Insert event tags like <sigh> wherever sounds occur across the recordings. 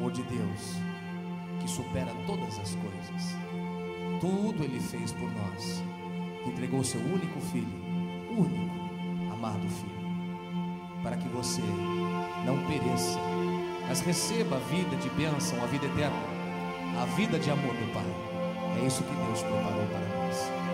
amor de Deus, que supera todas as coisas, tudo Ele fez por nós, entregou seu único filho, único, amado filho, para que você não pereça, mas receba a vida de bênção, a vida eterna, a vida de amor do Pai. É isso que Deus preparou para nós.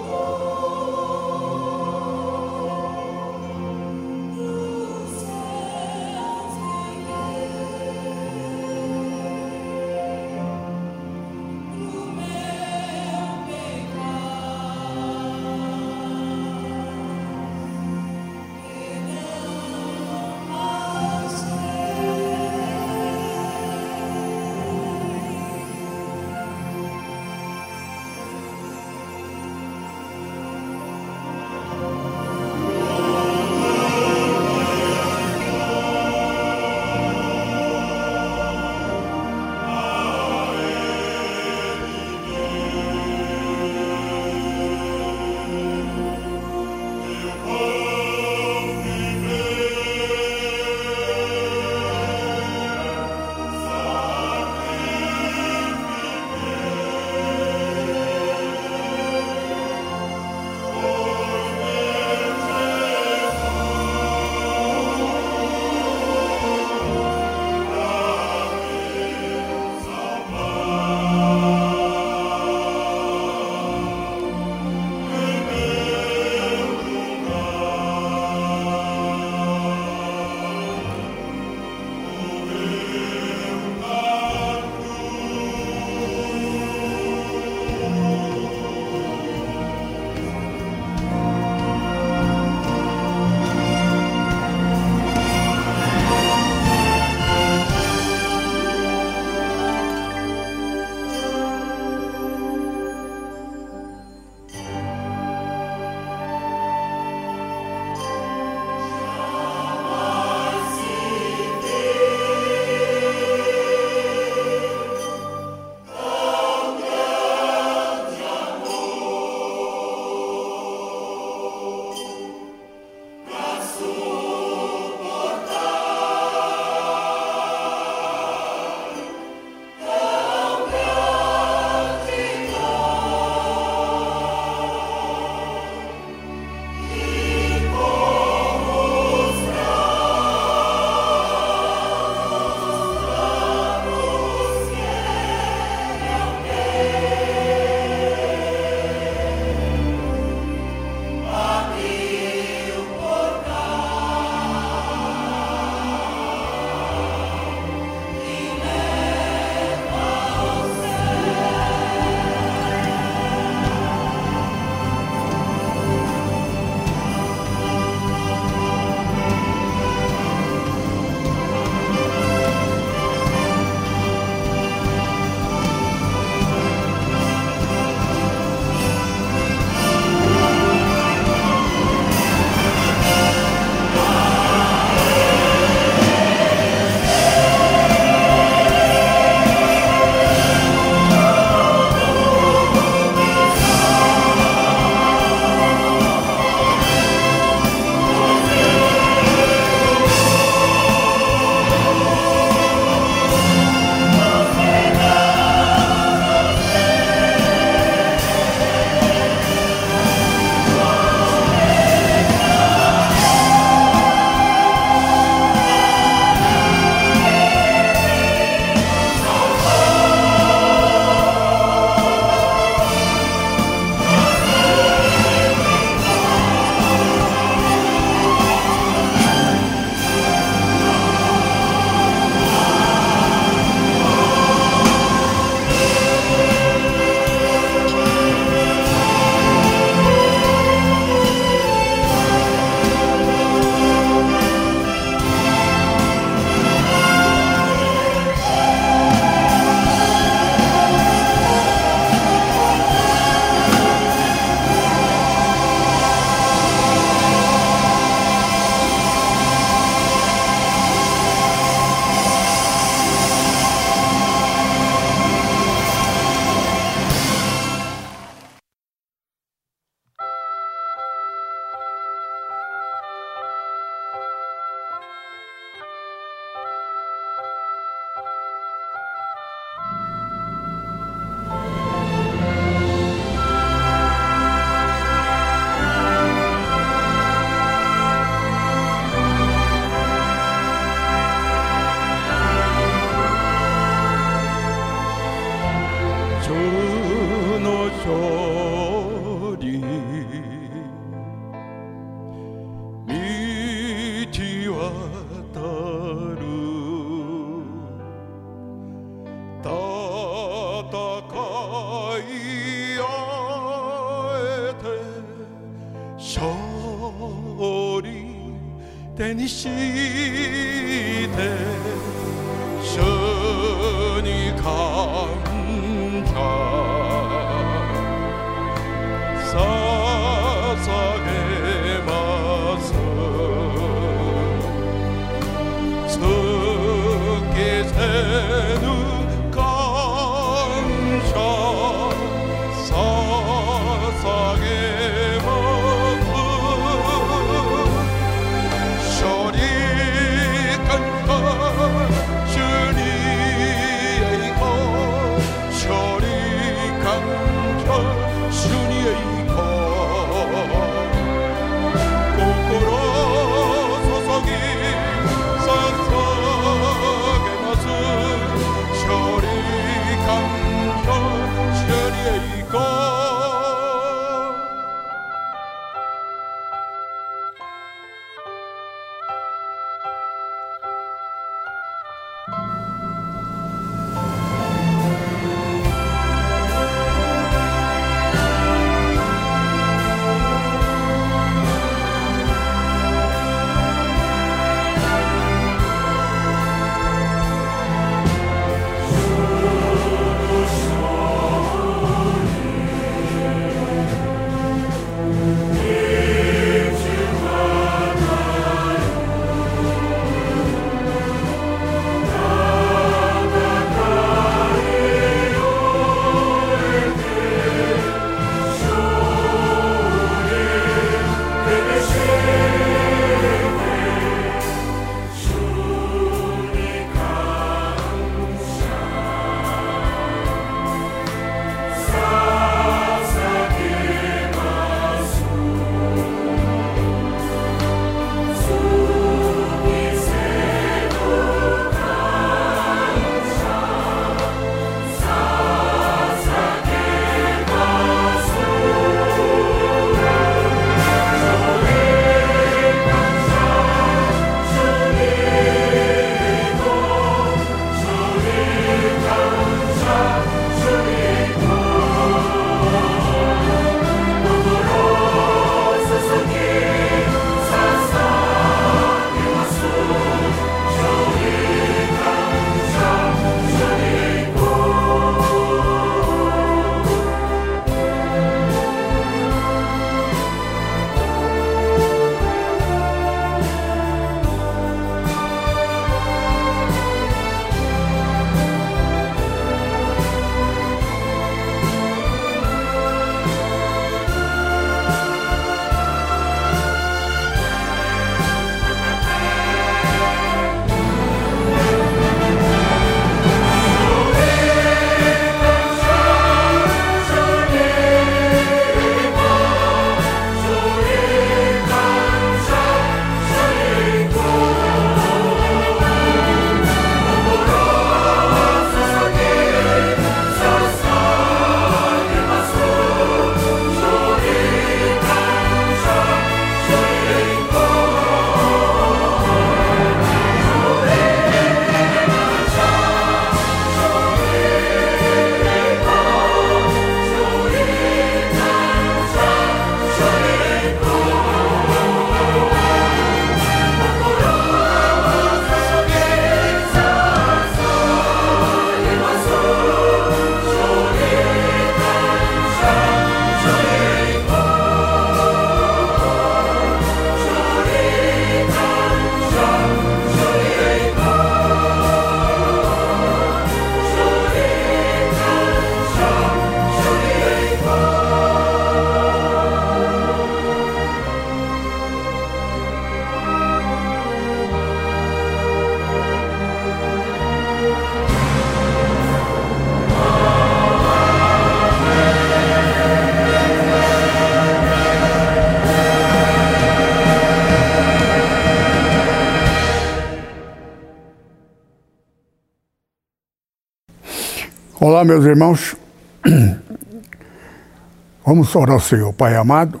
Meus irmãos. <clears throat> Vamos orar ao Senhor, Pai amado.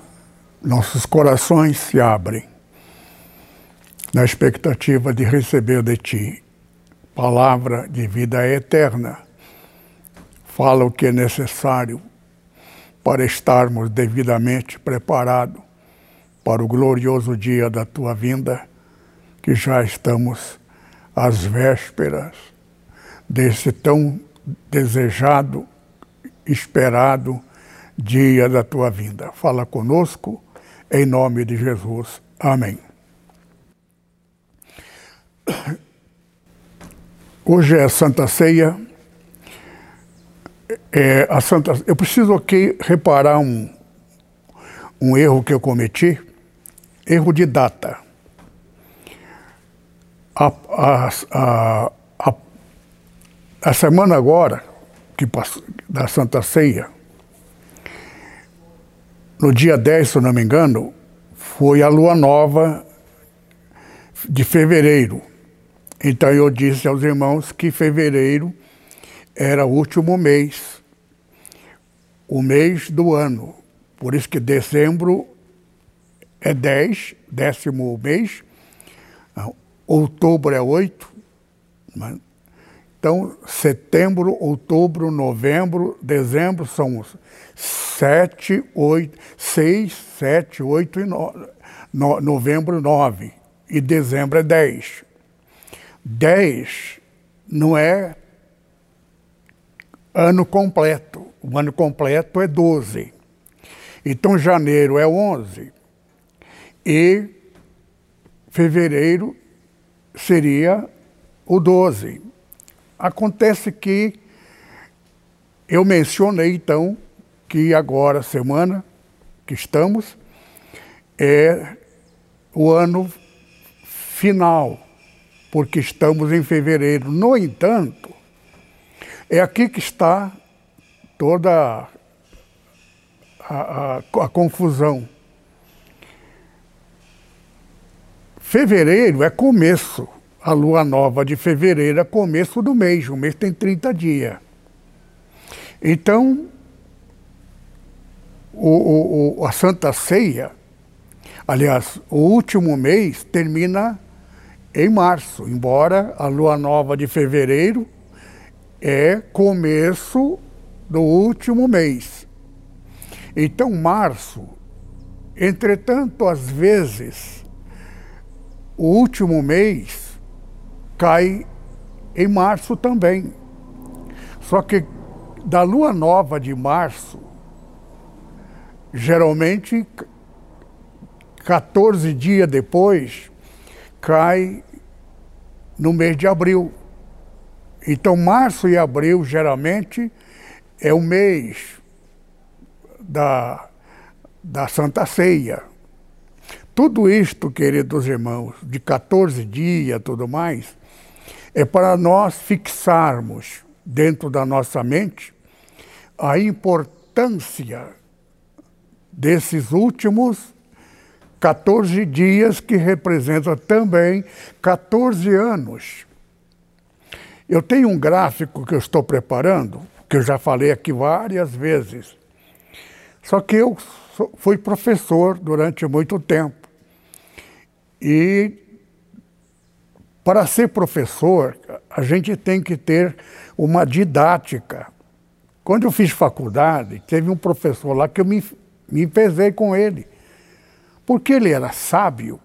Nossos corações se abrem. na expectativa de receber de ti palavra de vida eterna. Fala o que é necessário para estarmos devidamente preparados para o glorioso dia da tua vinda, que já estamos às vésperas desse tão desejado, esperado dia da tua vinda. Fala conosco, em nome de Jesus. Amém. Hoje é Santa Ceia. É, a Santa, eu preciso aqui reparar um, um erro que eu cometi, erro de data. A, a, a, a, semana agora, que da Santa Ceia, no dia 10, se não me engano, foi a lua nova de fevereiro. Então eu disse aos irmãos que fevereiro era o último mês, o mês do ano. Por isso que dezembro é 10, décimo mês, outubro é 8. Então, setembro, outubro, novembro, dezembro são sete, oito, seis, sete, oito e nove. No, novembro, nove. E dezembro é dez. 10 não é ano completo. O ano completo é 12. Então, janeiro é 11. E fevereiro seria o 12. Acontece que eu mencionei, então, que agora, semana que estamos, é o ano final porque estamos em fevereiro. No entanto, é aqui que está toda a, a, a confusão. Fevereiro é começo. A lua nova de fevereiro é começo do mês. O mês tem 30 dias. Então, o, o, a Santa Ceia, aliás, o último mês termina em março, embora a lua nova de fevereiro é começo do último mês. Então, março, entretanto, às vezes, o último mês cai em março também. Só que da lua nova de março, geralmente 14 dias depois, cai no mês de abril. Então, março e abril, geralmente, é o mês da, da Santa Ceia. Tudo isto, queridos irmãos, de 14 dias tudo mais, é para nós fixarmos dentro da nossa mente a importância desses últimos 14 dias, que representa também 14 anos. Eu tenho um gráfico que eu estou preparando, que eu já falei aqui várias vezes. Só que eu fui professor durante muito tempo. E para ser professor, a gente tem que ter uma didática. Quando eu fiz faculdade, teve um professor lá que eu me, me pesei com ele porque ele era sábio,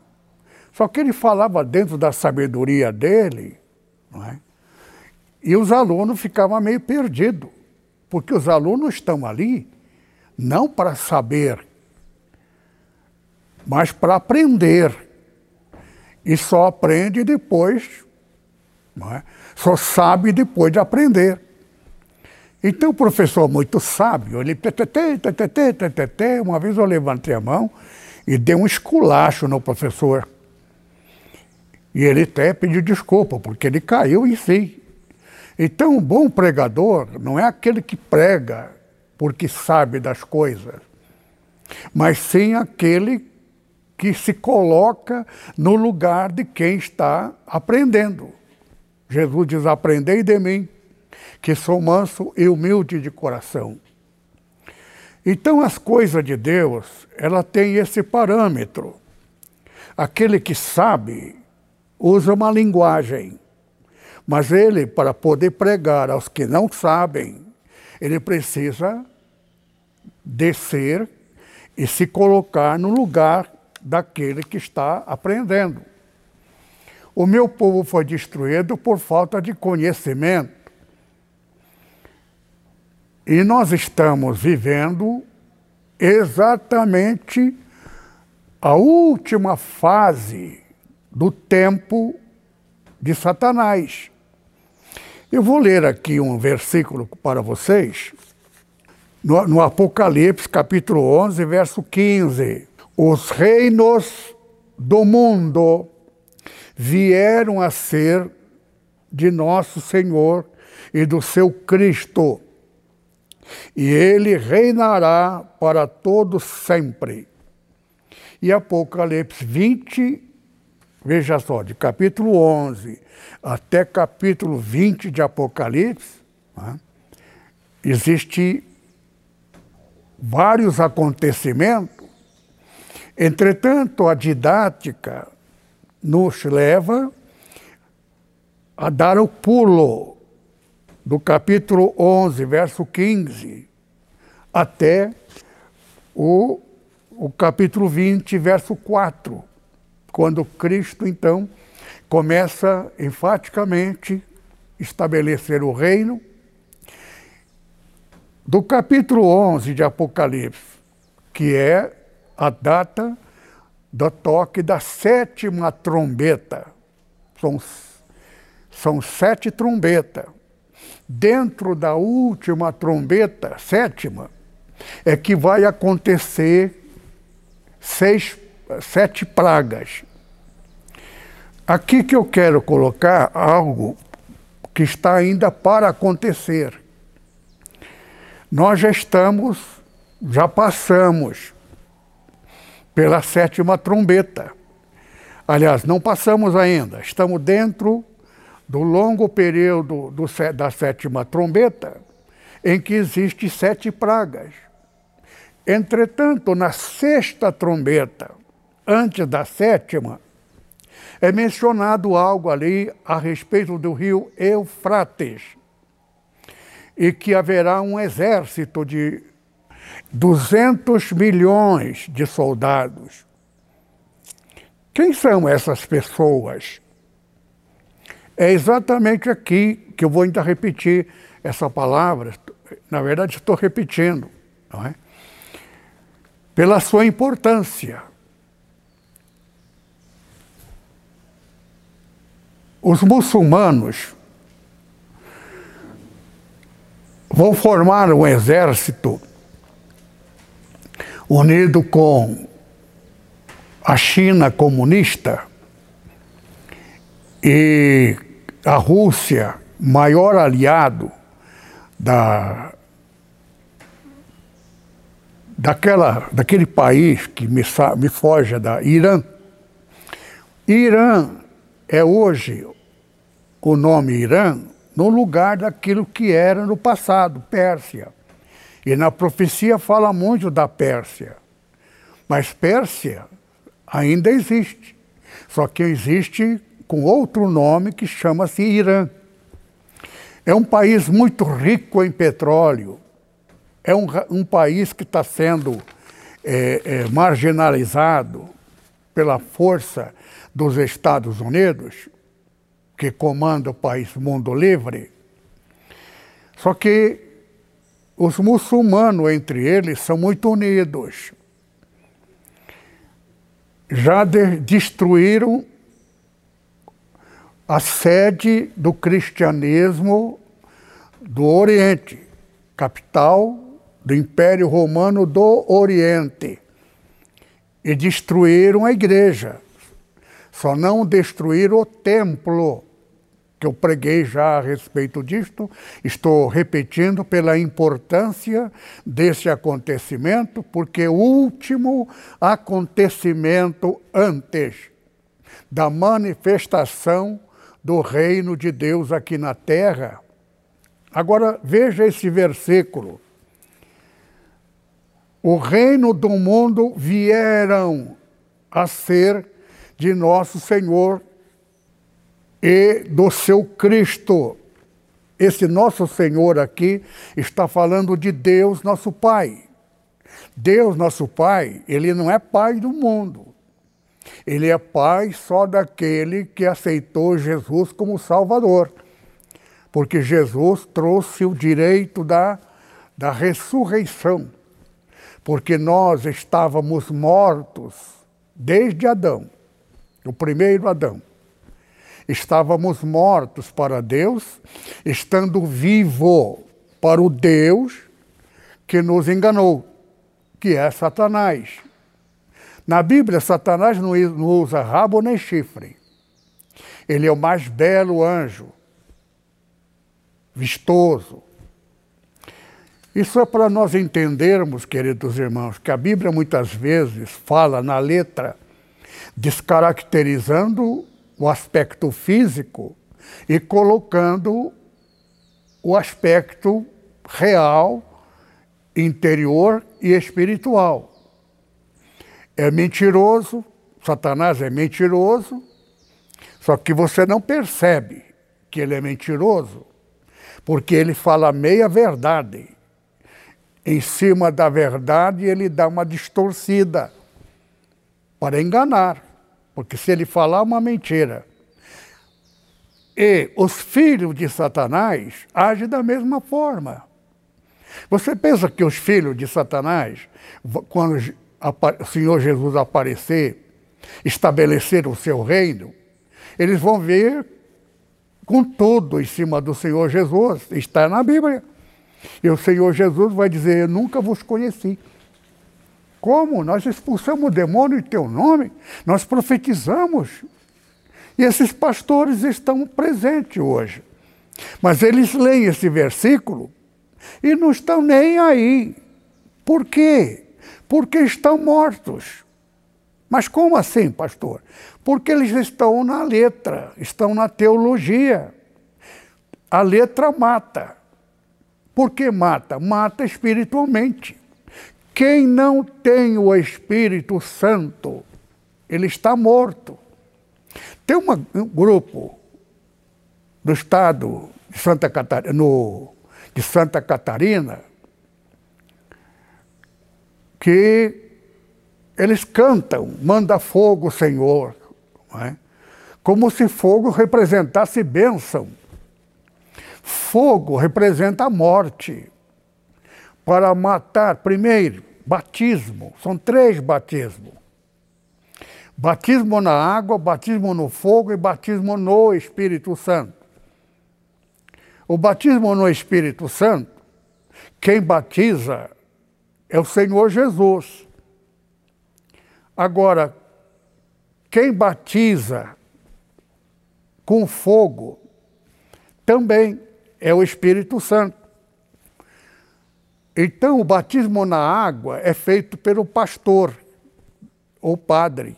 só que ele falava dentro da sabedoria dele, é? e os alunos ficavam meio perdidos, porque os alunos estão ali não para saber, mas para aprender. E só aprende depois, é? só sabe depois de aprender. Então o professor muito sábio, ele uma vez eu levantei a mão e deu um esculacho no professor. E ele até pediu desculpa, porque ele caiu em si. Então, um bom pregador não é aquele que prega porque sabe das coisas, mas sim aquele que se coloca no lugar de quem está aprendendo. Jesus diz: Aprendei de mim, que sou manso e humilde de coração. Então, as coisas de Deus, ela tem esse parâmetro. Aquele que sabe usa uma linguagem, mas ele, para poder pregar aos que não sabem, ele precisa descer e se colocar no lugar daquele que está aprendendo. O meu povo foi destruído por falta de conhecimento. E nós estamos vivendo exatamente a última fase do tempo de Satanás. Eu vou ler aqui um versículo para vocês, no, no Apocalipse, capítulo 11, verso 15. Os reinos do mundo vieram a ser de nosso Senhor e do seu Cristo, e ele reinará para todo sempre. E Apocalipse 20, veja só, de capítulo 11 até capítulo 20 de Apocalipse, né, existe vários acontecimentos. Entretanto, a didática nos leva a dar o pulo do capítulo 11, verso 15, até o, o capítulo 20, verso 4, quando Cristo, então, começa enfaticamente estabelecer o reino. Do capítulo 11 de Apocalipse, que é a data do toque da sétima trombeta. São, são sete trombetas. Dentro da última trombeta, sétima, é que vai acontecer seis, sete pragas. Aqui que eu quero colocar algo que está ainda para acontecer. Nós já estamos, já passamos pela sétima trombeta. Aliás, não passamos ainda, estamos dentro do longo período do, da sétima trombeta, em que existe sete pragas. Entretanto, na sexta trombeta, antes da sétima, é mencionado algo ali a respeito do rio Eufrates, e que haverá um exército de 200 milhões de soldados. Quem são essas pessoas? É exatamente aqui que eu vou ainda repetir essa palavra. Na verdade, estou repetindo, não é? Pela sua importância. Os muçulmanos vão formar um exército unido com a China comunista e a Rússia, maior aliado da, daquela, daquele país que me, me foge da Irã. Irã é hoje o nome Irã no lugar daquilo que era no passado, Pérsia. E na profecia fala muito da Pérsia. Mas Pérsia ainda existe. Só que existe com outro nome que chama-se Irã. É um país muito rico em petróleo. É um, um país que está sendo é, é, marginalizado pela força dos Estados Unidos, que comanda o país mundo livre. Só que os muçulmanos, entre eles, são muito unidos. Já de destruíram a sede do cristianismo do Oriente, capital do Império Romano do Oriente, e destruíram a igreja. Só não destruíram o templo que eu preguei já a respeito disto, estou repetindo pela importância desse acontecimento, porque o último acontecimento antes da manifestação do reino de Deus aqui na terra. Agora veja esse versículo. O reino do mundo vieram a ser de nosso Senhor e do seu Cristo. Esse nosso Senhor aqui está falando de Deus, nosso Pai. Deus, nosso Pai, ele não é Pai do mundo. Ele é Pai só daquele que aceitou Jesus como Salvador. Porque Jesus trouxe o direito da, da ressurreição. Porque nós estávamos mortos desde Adão, o primeiro Adão. Estávamos mortos para Deus, estando vivo para o Deus que nos enganou, que é Satanás. Na Bíblia, Satanás não usa rabo nem chifre. Ele é o mais belo anjo, vistoso. Isso é para nós entendermos, queridos irmãos, que a Bíblia muitas vezes fala na letra, descaracterizando o aspecto físico e colocando o aspecto real, interior e espiritual. É mentiroso, Satanás é mentiroso, só que você não percebe que ele é mentiroso, porque ele fala meia verdade. Em cima da verdade, ele dá uma distorcida para enganar. Porque se ele falar uma mentira, e os filhos de Satanás agem da mesma forma. Você pensa que os filhos de Satanás, quando o Senhor Jesus aparecer, estabelecer o seu reino, eles vão ver com tudo em cima do Senhor Jesus. Está na Bíblia. E o Senhor Jesus vai dizer: Eu nunca vos conheci. Como? Nós expulsamos o demônio em teu nome, nós profetizamos. E esses pastores estão presentes hoje. Mas eles leem esse versículo e não estão nem aí. Por quê? Porque estão mortos. Mas como assim, pastor? Porque eles estão na letra, estão na teologia. A letra mata. Por que mata? Mata espiritualmente. Quem não tem o Espírito Santo, ele está morto. Tem uma, um grupo do estado de Santa Catarina, no, de Santa Catarina que eles cantam, manda fogo, Senhor, é? como se fogo representasse bênção. Fogo representa a morte para matar, primeiro, batismo. São três batismos. Batismo na água, batismo no fogo e batismo no Espírito Santo. O batismo no Espírito Santo, quem batiza é o Senhor Jesus. Agora, quem batiza com fogo também é o Espírito Santo. Então, o batismo na água é feito pelo pastor, ou padre,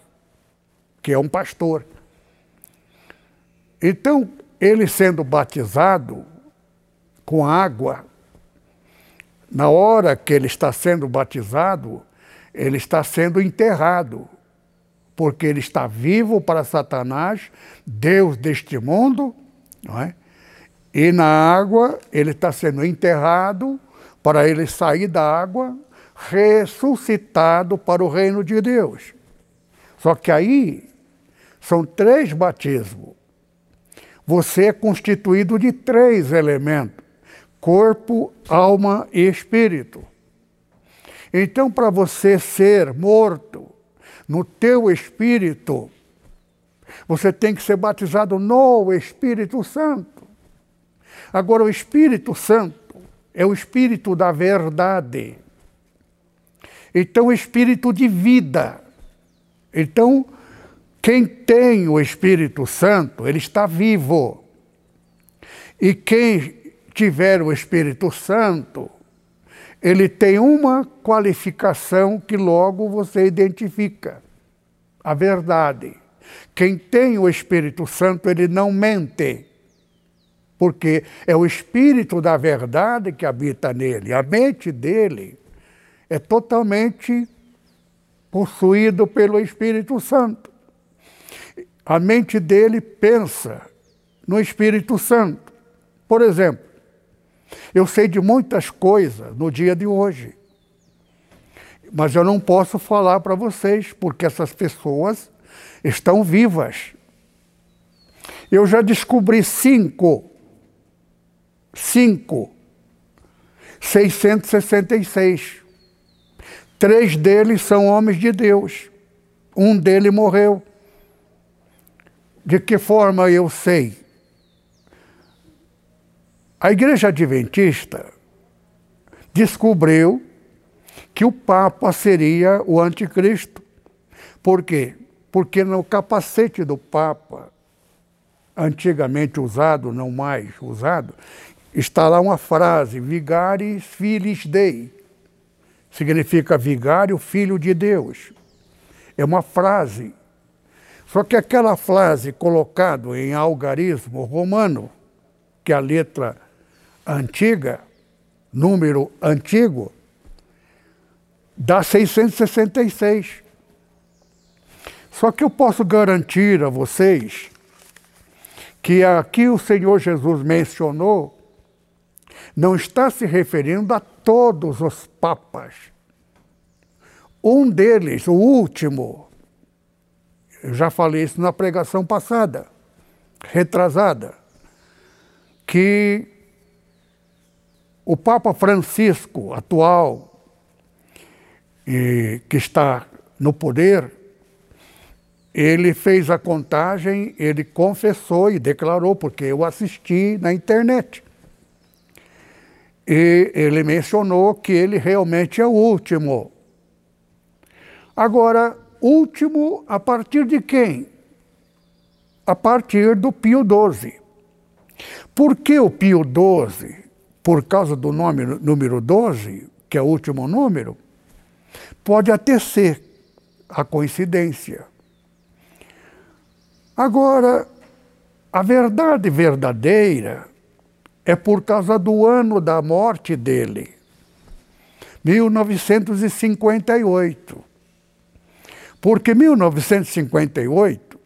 que é um pastor. Então, ele sendo batizado com água, na hora que ele está sendo batizado, ele está sendo enterrado, porque ele está vivo para Satanás, Deus deste mundo, não é? E na água ele está sendo enterrado para ele sair da água, ressuscitado para o reino de Deus. Só que aí são três batismos. Você é constituído de três elementos: corpo, alma e espírito. Então, para você ser morto no teu espírito, você tem que ser batizado no Espírito Santo. Agora, o Espírito Santo é o espírito da verdade. Então, espírito de vida. Então, quem tem o Espírito Santo, ele está vivo. E quem tiver o Espírito Santo, ele tem uma qualificação que logo você identifica: a verdade. Quem tem o Espírito Santo, ele não mente porque é o espírito da verdade que habita nele. A mente dele é totalmente possuído pelo Espírito Santo. A mente dele pensa no Espírito Santo. Por exemplo, eu sei de muitas coisas no dia de hoje, mas eu não posso falar para vocês, porque essas pessoas estão vivas. Eu já descobri cinco, cinco, 666. Três deles são homens de Deus. Um deles morreu. De que forma eu sei? A Igreja Adventista descobriu que o Papa seria o anticristo. Por quê? Porque no capacete do Papa, antigamente usado, não mais usado, está lá uma frase, Vigaris Filis Dei. Significa vigário, filho de Deus. É uma frase. Só que aquela frase colocada em algarismo romano, que é a letra antiga, número antigo, dá 666. Só que eu posso garantir a vocês que aqui o Senhor Jesus mencionou não está se referindo a todos os papas. Um deles, o último, eu já falei isso na pregação passada, retrasada, que o Papa Francisco, atual, e, que está no poder, ele fez a contagem, ele confessou e declarou, porque eu assisti na internet. E ele mencionou que ele realmente é o último. Agora, último a partir de quem? A partir do Pio XII. Por que o Pio XII? por causa do nome número 12, que é o último número, pode até ser a coincidência. Agora, a verdade verdadeira é por causa do ano da morte dele, 1958. Porque 1958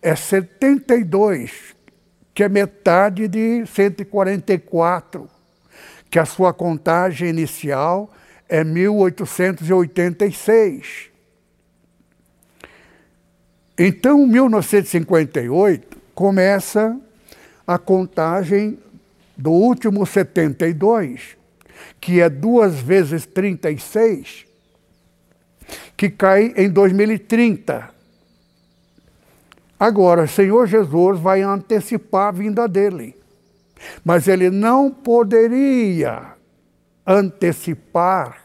é 72, que é metade de 144 que a sua contagem inicial é 1886. Então, 1958 começa a contagem do último 72, que é duas vezes 36, que cai em 2030. Agora, Senhor Jesus vai antecipar a vinda dele. Mas ele não poderia antecipar,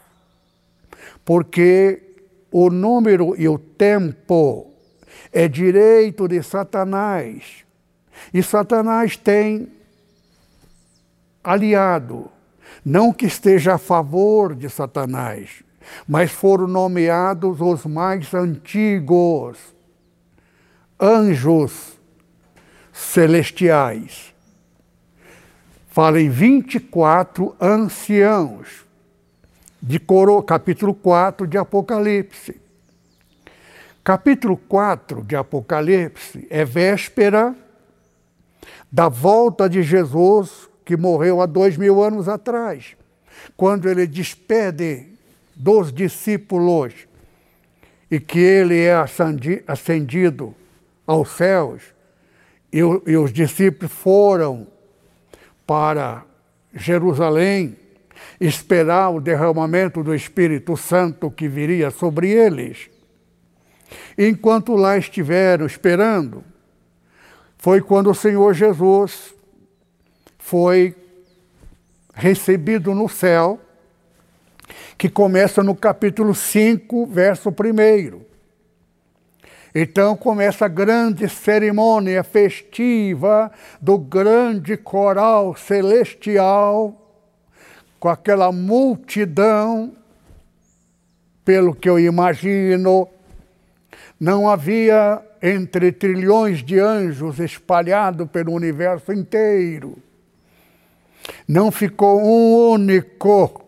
porque o número e o tempo é direito de Satanás. E Satanás tem aliado, não que esteja a favor de Satanás, mas foram nomeados os mais antigos anjos celestiais fala em 24 anciãos, de coro, capítulo 4 de Apocalipse. Capítulo 4 de Apocalipse é véspera da volta de Jesus, que morreu há dois mil anos atrás, quando ele despede dos discípulos e que ele é ascendido aos céus, e, e os discípulos foram para Jerusalém, esperar o derramamento do Espírito Santo que viria sobre eles. Enquanto lá estiveram esperando, foi quando o Senhor Jesus foi recebido no céu, que começa no capítulo 5, verso 1. Então começa a grande cerimônia festiva do grande coral celestial, com aquela multidão, pelo que eu imagino, não havia entre trilhões de anjos espalhados pelo universo inteiro. Não ficou um único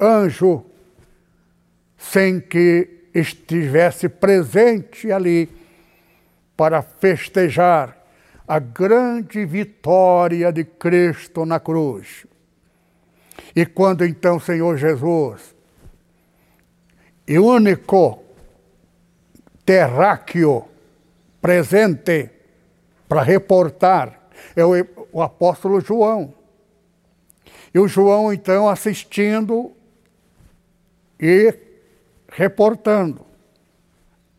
anjo sem que estivesse presente ali para festejar a grande vitória de Cristo na cruz. E quando então o Senhor Jesus, e único terráqueo presente para reportar, é o, o apóstolo João. E o João, então, assistindo e reportando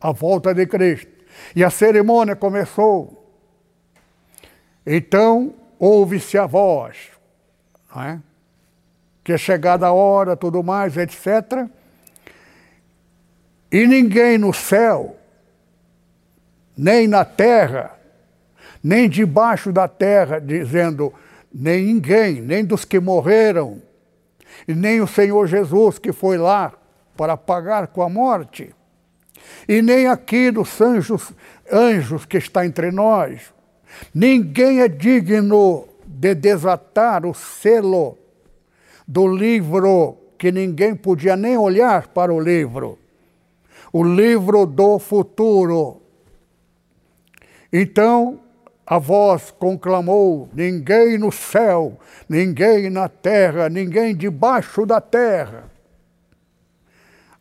a volta de Cristo. E a cerimônia começou. Então, ouve-se a voz, é? que é chegada a hora, tudo mais, etc. E ninguém no céu, nem na terra, nem debaixo da terra, dizendo, nem ninguém, nem dos que morreram, e nem o Senhor Jesus que foi lá para pagar com a morte, e nem aqui dos anjos, anjos que está entre nós. Ninguém é digno de desatar o selo do livro que ninguém podia nem olhar para o livro. O livro do futuro. Então, a voz conclamou: ninguém no céu, ninguém na terra, ninguém debaixo da terra.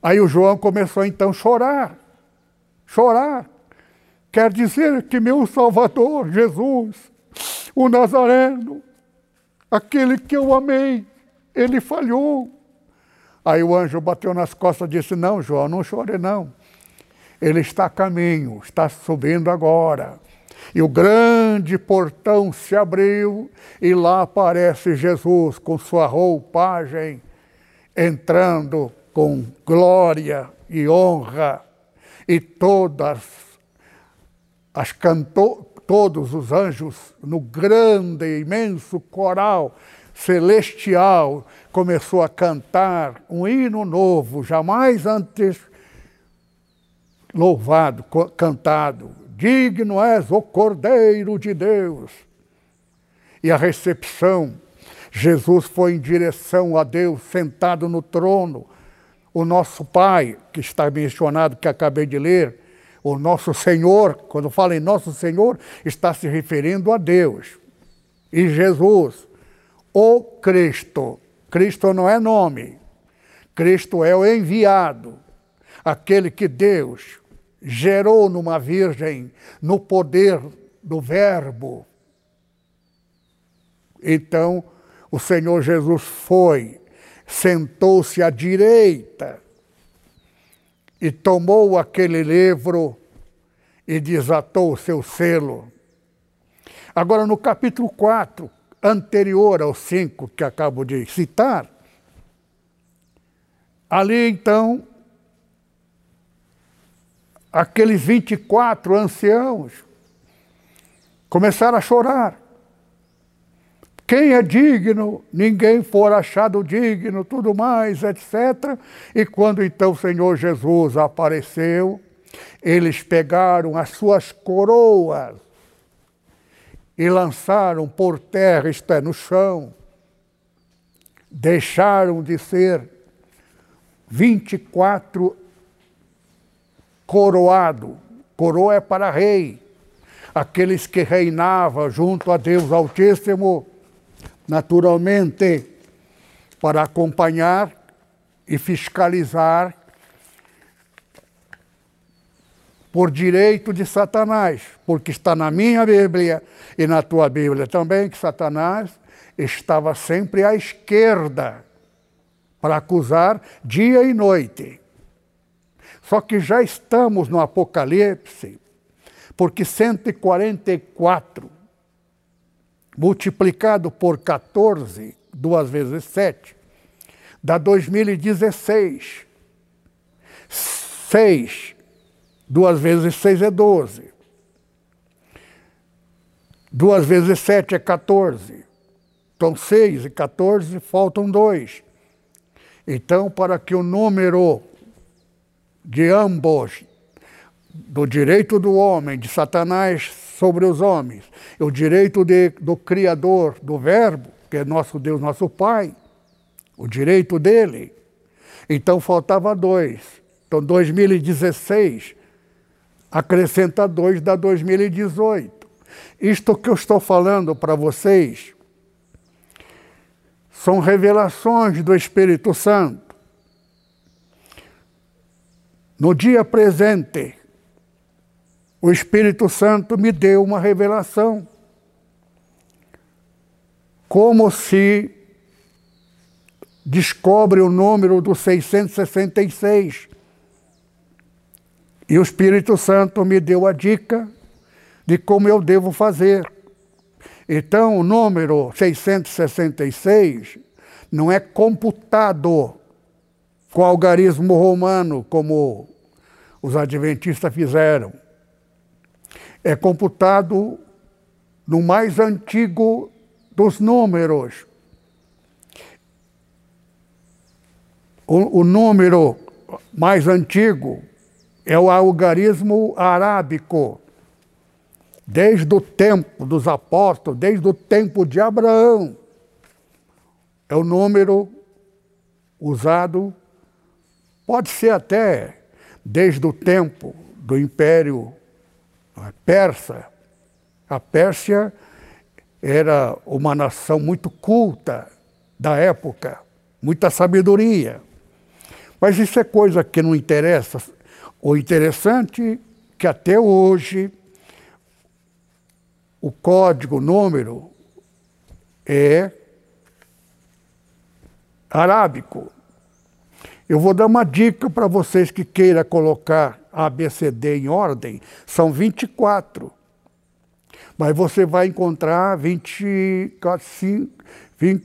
Aí o João começou então a chorar, chorar. Quer dizer que meu Salvador, Jesus, o Nazareno, aquele que eu amei, ele falhou. Aí o anjo bateu nas costas e disse: Não, João, não chore, não. Ele está a caminho, está subindo agora. E o grande portão se abriu e lá aparece Jesus com sua roupagem, entrando com glória e honra, e todas as canto, todos os anjos no grande, imenso coral celestial começou a cantar um hino novo, jamais antes louvado, cantado, Digno és o Cordeiro de Deus. E a recepção, Jesus foi em direção a Deus, sentado no trono. O nosso Pai, que está mencionado, que acabei de ler, o nosso Senhor, quando fala em nosso Senhor, está se referindo a Deus. E Jesus, o Cristo. Cristo não é nome. Cristo é o enviado, aquele que Deus gerou numa virgem, no poder do Verbo. Então, o Senhor Jesus foi, sentou-se à direita e tomou aquele livro e desatou o seu selo. Agora, no capítulo 4, anterior ao 5 que acabo de citar, ali então aqueles 24 anciãos começaram a chorar. Quem é digno? Ninguém for achado digno, tudo mais, etc. E quando então o Senhor Jesus apareceu, eles pegaram as suas coroas e lançaram por terra, isto é, no chão. Deixaram de ser 24 coroado. Coroa é para rei. Aqueles que reinavam junto a Deus Altíssimo, naturalmente, para acompanhar e fiscalizar por direito de Satanás, porque está na minha Bíblia e na tua Bíblia também que Satanás estava sempre à esquerda para acusar dia e noite. Só que já estamos no Apocalipse, porque 144 multiplicado por 14, duas vezes 7, dá 2016. 6, duas vezes 6 é 12. Duas vezes 7 é 14. Então, 6 e 14 faltam 2. Então, para que o número de ambos, do direito do homem, de Satanás sobre os homens, e o direito de, do Criador, do Verbo, que é nosso Deus, nosso Pai, o direito dele. Então faltava dois. Então 2016 acrescenta dois da 2018. Isto que eu estou falando para vocês são revelações do Espírito Santo. No dia presente, o Espírito Santo me deu uma revelação. Como se descobre o número do 666. E o Espírito Santo me deu a dica de como eu devo fazer. Então, o número 666 não é computado com algarismo romano, como os adventistas fizeram. É computado no mais antigo dos números. O, o número mais antigo é o algarismo arábico. Desde o tempo dos apóstolos, desde o tempo de Abraão. É o número usado, pode ser até desde o tempo do Império Persa. A Pérsia era uma nação muito culta da época, muita sabedoria. Mas isso é coisa que não interessa. O interessante é que até hoje o código, o número, é arábico. Eu vou dar uma dica para vocês que queiram colocar ABCD em ordem, são 24. Mas você vai encontrar 24, 5, 20,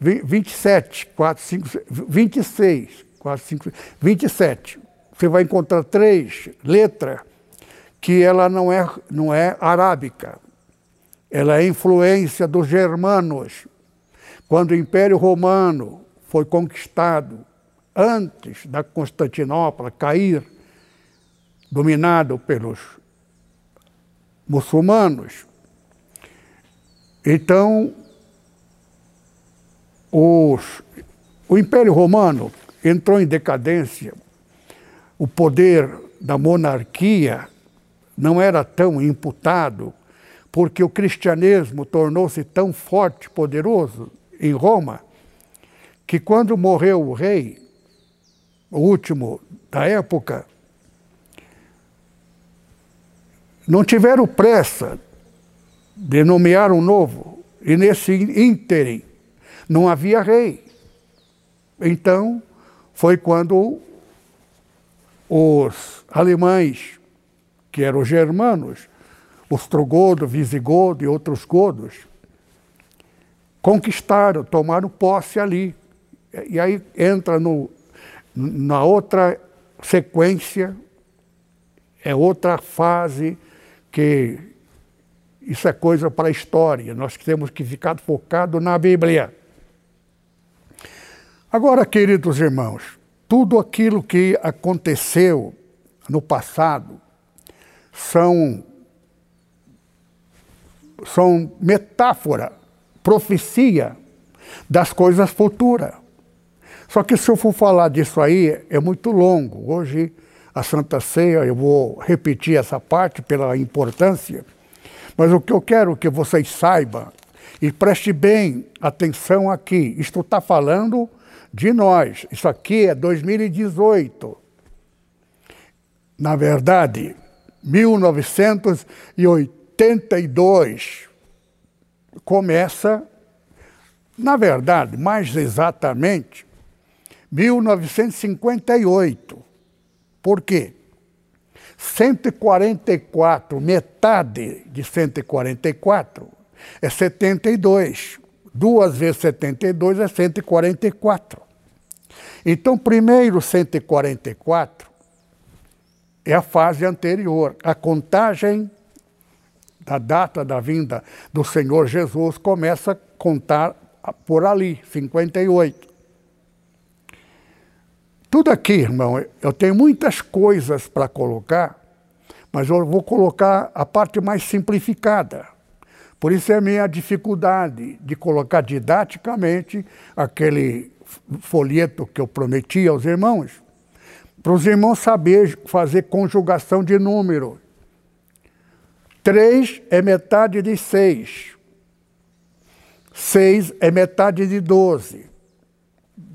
27, 4, 5, 26, 4, 5, 27. Você vai encontrar três letras que ela não é, não é arábica. Ela é influência dos germanos. Quando o Império Romano foi conquistado antes da Constantinopla cair, dominado pelos muçulmanos, então, os, o Império Romano entrou em decadência, o poder da monarquia não era tão imputado, porque o cristianismo tornou-se tão forte, poderoso em Roma, que quando morreu o rei, o último da época, não tiveram pressa de nomear um novo, e nesse ínterim não havia rei. Então, foi quando os alemães, que eram os germanos, os trogodos, visigodos e outros godos, conquistaram, tomaram posse ali. E aí entra no, na outra sequência, é outra fase que isso é coisa para a história. Nós temos que ficar focado na Bíblia. Agora, queridos irmãos, tudo aquilo que aconteceu no passado são são metáfora, profecia das coisas futuras. Só que se eu for falar disso aí, é muito longo. Hoje, a Santa Ceia, eu vou repetir essa parte pela importância, mas o que eu quero que vocês saibam, e preste bem atenção aqui, isto está falando de nós, isso aqui é 2018. Na verdade, 1982 começa, na verdade, mais exatamente, 1958. Por quê? 144, metade de 144 é 72. Duas vezes 72 é 144. Então, primeiro 144 é a fase anterior. A contagem da data da vinda do Senhor Jesus começa a contar por ali, 58. Tudo aqui, irmão, eu tenho muitas coisas para colocar, mas eu vou colocar a parte mais simplificada. Por isso é a minha dificuldade de colocar didaticamente aquele folheto que eu prometi aos irmãos, para os irmãos saberem fazer conjugação de número. Três é metade de seis. Seis é metade de doze.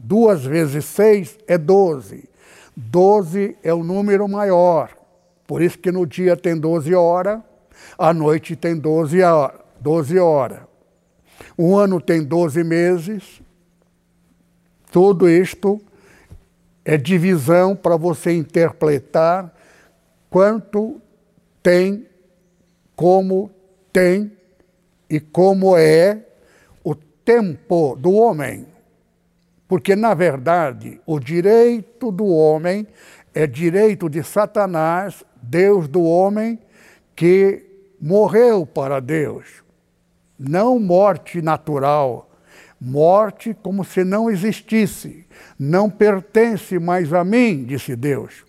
Duas vezes seis é doze. Doze é o número maior. Por isso que no dia tem doze horas, à noite tem doze horas. Um ano tem doze meses. Tudo isto é divisão para você interpretar quanto tem, como tem e como é o tempo do homem. Porque, na verdade, o direito do homem é direito de Satanás, Deus do homem, que morreu para Deus. Não morte natural, morte como se não existisse. Não pertence mais a mim, disse Deus.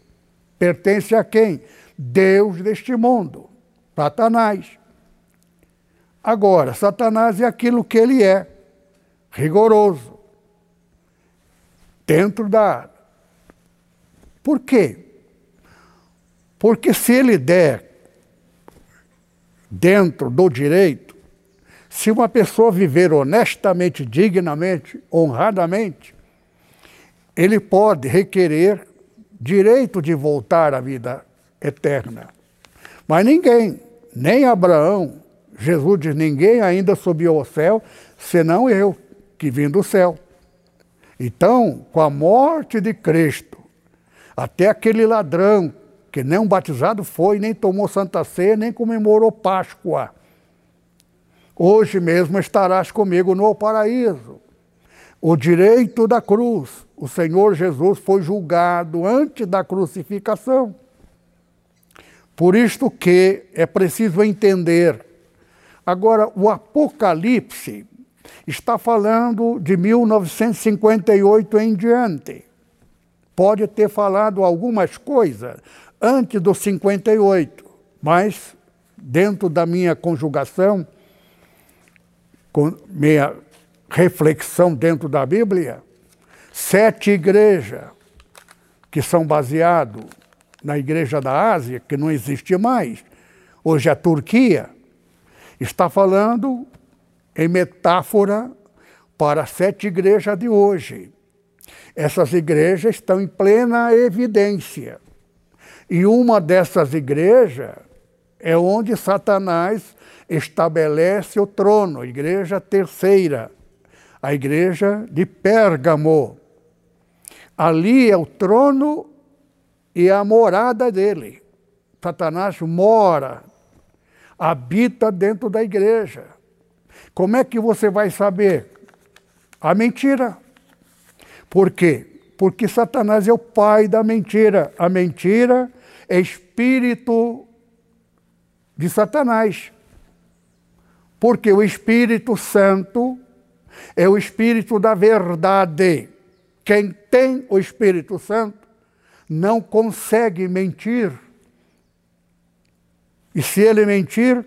Pertence a quem? Deus deste mundo, Satanás. Agora, Satanás é aquilo que ele é, rigoroso dentro da. Por quê? Porque se ele der dentro do direito, se uma pessoa viver honestamente, dignamente, honradamente, ele pode requerer direito de voltar à vida eterna. Mas ninguém, nem Abraão, Jesus diz: ninguém ainda subiu ao céu, senão eu, que vim do céu. Então, com a morte de Cristo, até aquele ladrão que nem um batizado foi, nem tomou Santa Ceia, nem comemorou Páscoa. Hoje mesmo estarás comigo no paraíso. O direito da cruz. O Senhor Jesus foi julgado antes da crucificação. Por isto que é preciso entender. Agora, o Apocalipse está falando de 1958 em diante. Pode ter falado algumas coisas antes do 58, mas dentro da minha conjugação, com minha reflexão dentro da Bíblia, sete igrejas que são baseadas na igreja da Ásia, que não existe mais, hoje é a Turquia, está falando em metáfora para as sete igrejas de hoje. Essas igrejas estão em plena evidência. E uma dessas igrejas é onde Satanás estabelece o trono, igreja terceira, a igreja de Pérgamo. Ali é o trono e a morada dele. Satanás mora, habita dentro da igreja. Como é que você vai saber? A mentira. Por quê? Porque Satanás é o pai da mentira. A mentira é espírito de Satanás. Porque o Espírito Santo é o Espírito da verdade. Quem tem o Espírito Santo não consegue mentir. E se ele mentir,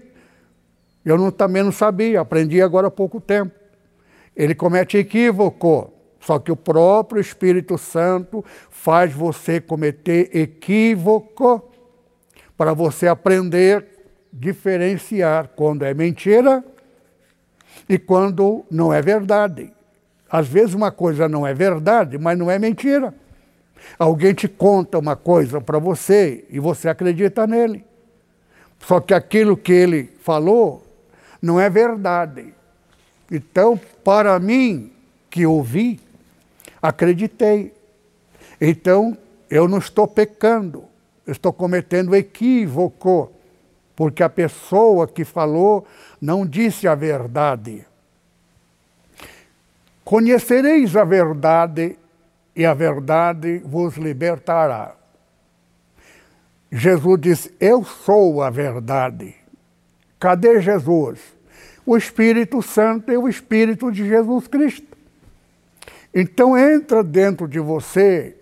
eu não, também não sabia, aprendi agora há pouco tempo. Ele comete equívoco, só que o próprio Espírito Santo faz você cometer equívoco para você aprender diferenciar quando é mentira e quando não é verdade. Às vezes uma coisa não é verdade, mas não é mentira. Alguém te conta uma coisa para você e você acredita nele. Só que aquilo que ele falou não é verdade. Então, para mim, que ouvi, acreditei. Então, eu não estou pecando, estou cometendo equívoco, porque a pessoa que falou não disse a verdade. Conhecereis a verdade e a verdade vos libertará. Jesus disse: Eu sou a verdade. Cadê Jesus? O Espírito Santo é o Espírito de Jesus Cristo. Então entra dentro de você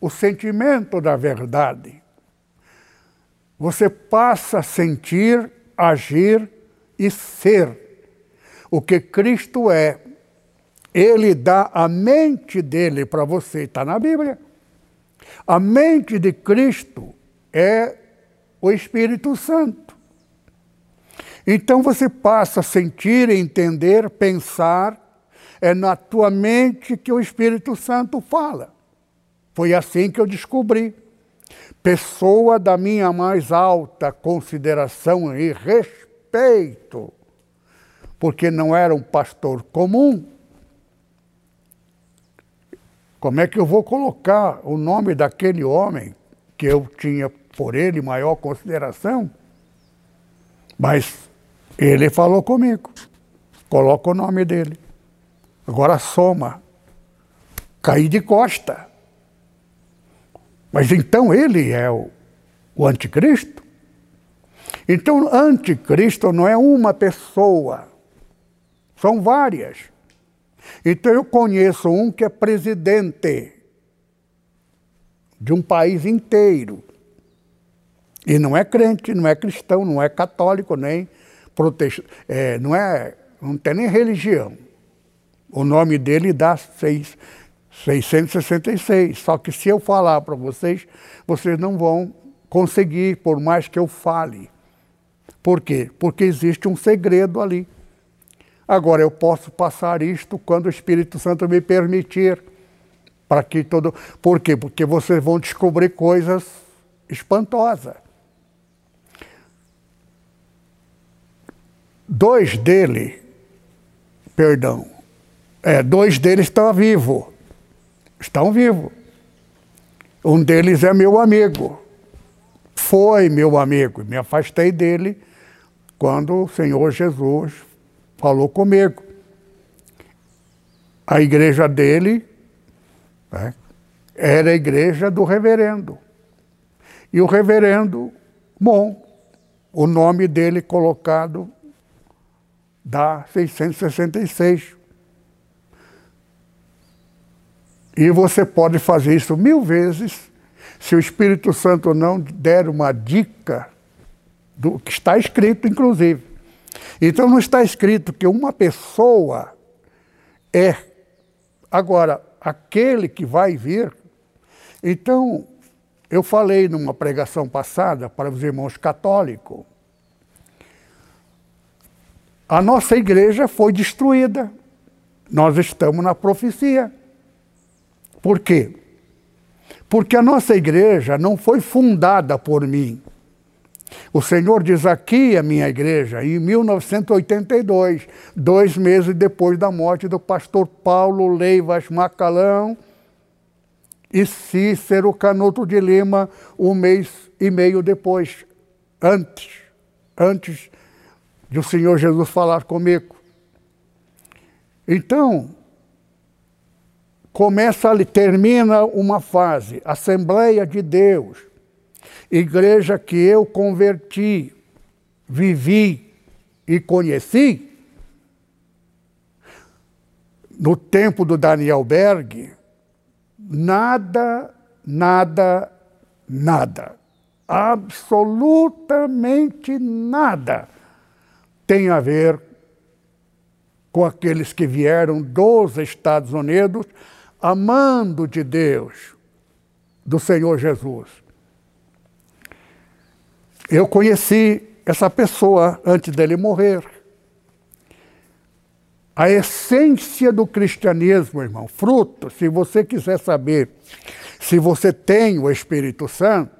o sentimento da verdade. Você passa a sentir, agir e ser o que Cristo é. Ele dá a mente dele para você, está na Bíblia. A mente de Cristo é o Espírito Santo. Então você passa a sentir, entender, pensar, é na tua mente que o Espírito Santo fala. Foi assim que eu descobri. Pessoa da minha mais alta consideração e respeito, porque não era um pastor comum. Como é que eu vou colocar o nome daquele homem que eu tinha por ele maior consideração? Mas ele falou comigo. Coloca o nome dele. Agora soma. Caí de costa. Mas então ele é o, o anticristo? Então, anticristo não é uma pessoa, são várias. Então, eu conheço um que é presidente de um país inteiro. E não é crente, não é cristão, não é católico, nem protestante, é, não, é, não tem nem religião. O nome dele dá seis, 666. Só que se eu falar para vocês, vocês não vão conseguir, por mais que eu fale. Por quê? Porque existe um segredo ali. Agora, eu posso passar isto quando o Espírito Santo me permitir. Para que todo. Por quê? Porque vocês vão descobrir coisas espantosas. Dois dele, perdão, é, dois deles estão vivos estão vivos. Um deles é meu amigo. Foi meu amigo. Me afastei dele quando o Senhor Jesus falou comigo. A igreja dele né, era a igreja do reverendo. E o reverendo, bom, o nome dele colocado dá 666. E você pode fazer isso mil vezes se o Espírito Santo não der uma dica do que está escrito, inclusive. Então não está escrito que uma pessoa é. Agora, aquele que vai vir. Então, eu falei numa pregação passada para os irmãos católicos. A nossa igreja foi destruída. Nós estamos na profecia. Por quê? Porque a nossa igreja não foi fundada por mim. O Senhor diz aqui a minha igreja, em 1982, dois meses depois da morte do pastor Paulo Leivas Macalão e Cícero Canuto de Lima, um mês e meio depois, antes, antes de o Senhor Jesus falar comigo. Então, começa ali, termina uma fase, Assembleia de Deus, igreja que eu converti, vivi e conheci. No tempo do Daniel Berg, nada, nada, nada, absolutamente nada tem a ver com aqueles que vieram dos Estados Unidos amando de Deus, do Senhor Jesus. Eu conheci essa pessoa antes dele morrer. A essência do cristianismo, irmão, fruto, se você quiser saber se você tem o Espírito Santo,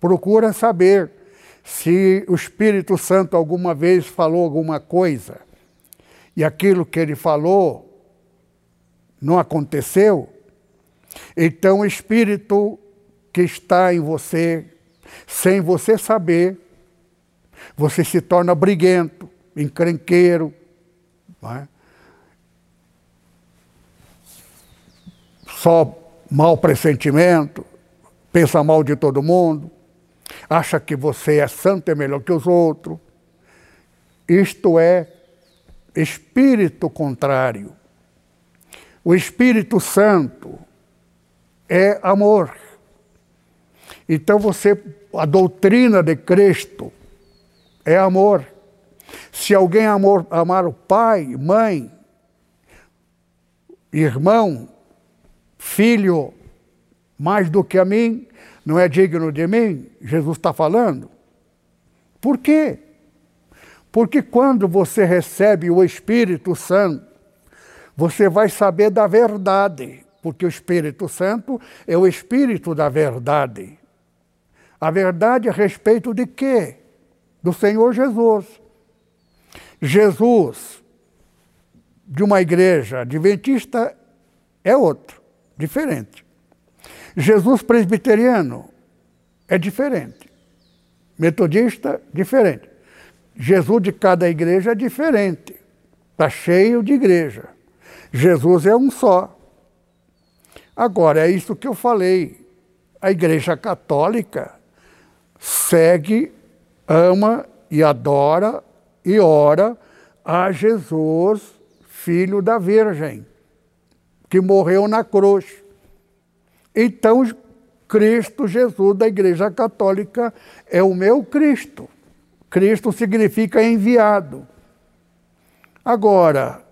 procura saber se o Espírito Santo alguma vez falou alguma coisa e aquilo que ele falou não aconteceu, então o espírito que está em você, sem você saber, você se torna briguento, encrenqueiro, é? só mau pressentimento, pensa mal de todo mundo, acha que você é santo é melhor que os outros. Isto é espírito contrário. O Espírito Santo é amor. Então você, a doutrina de Cristo é amor. Se alguém amor, amar o pai, mãe, irmão, filho, mais do que a mim, não é digno de mim, Jesus está falando. Por quê? Porque quando você recebe o Espírito Santo, você vai saber da verdade, porque o Espírito Santo é o Espírito da verdade. A verdade a respeito de quê? Do Senhor Jesus. Jesus, de uma igreja adventista, é outro, diferente. Jesus presbiteriano é diferente. Metodista, diferente. Jesus de cada igreja é diferente. Está cheio de igreja. Jesus é um só. Agora, é isso que eu falei. A Igreja Católica segue, ama e adora e ora a Jesus, filho da Virgem, que morreu na cruz. Então, Cristo Jesus da Igreja Católica é o meu Cristo. Cristo significa enviado. Agora,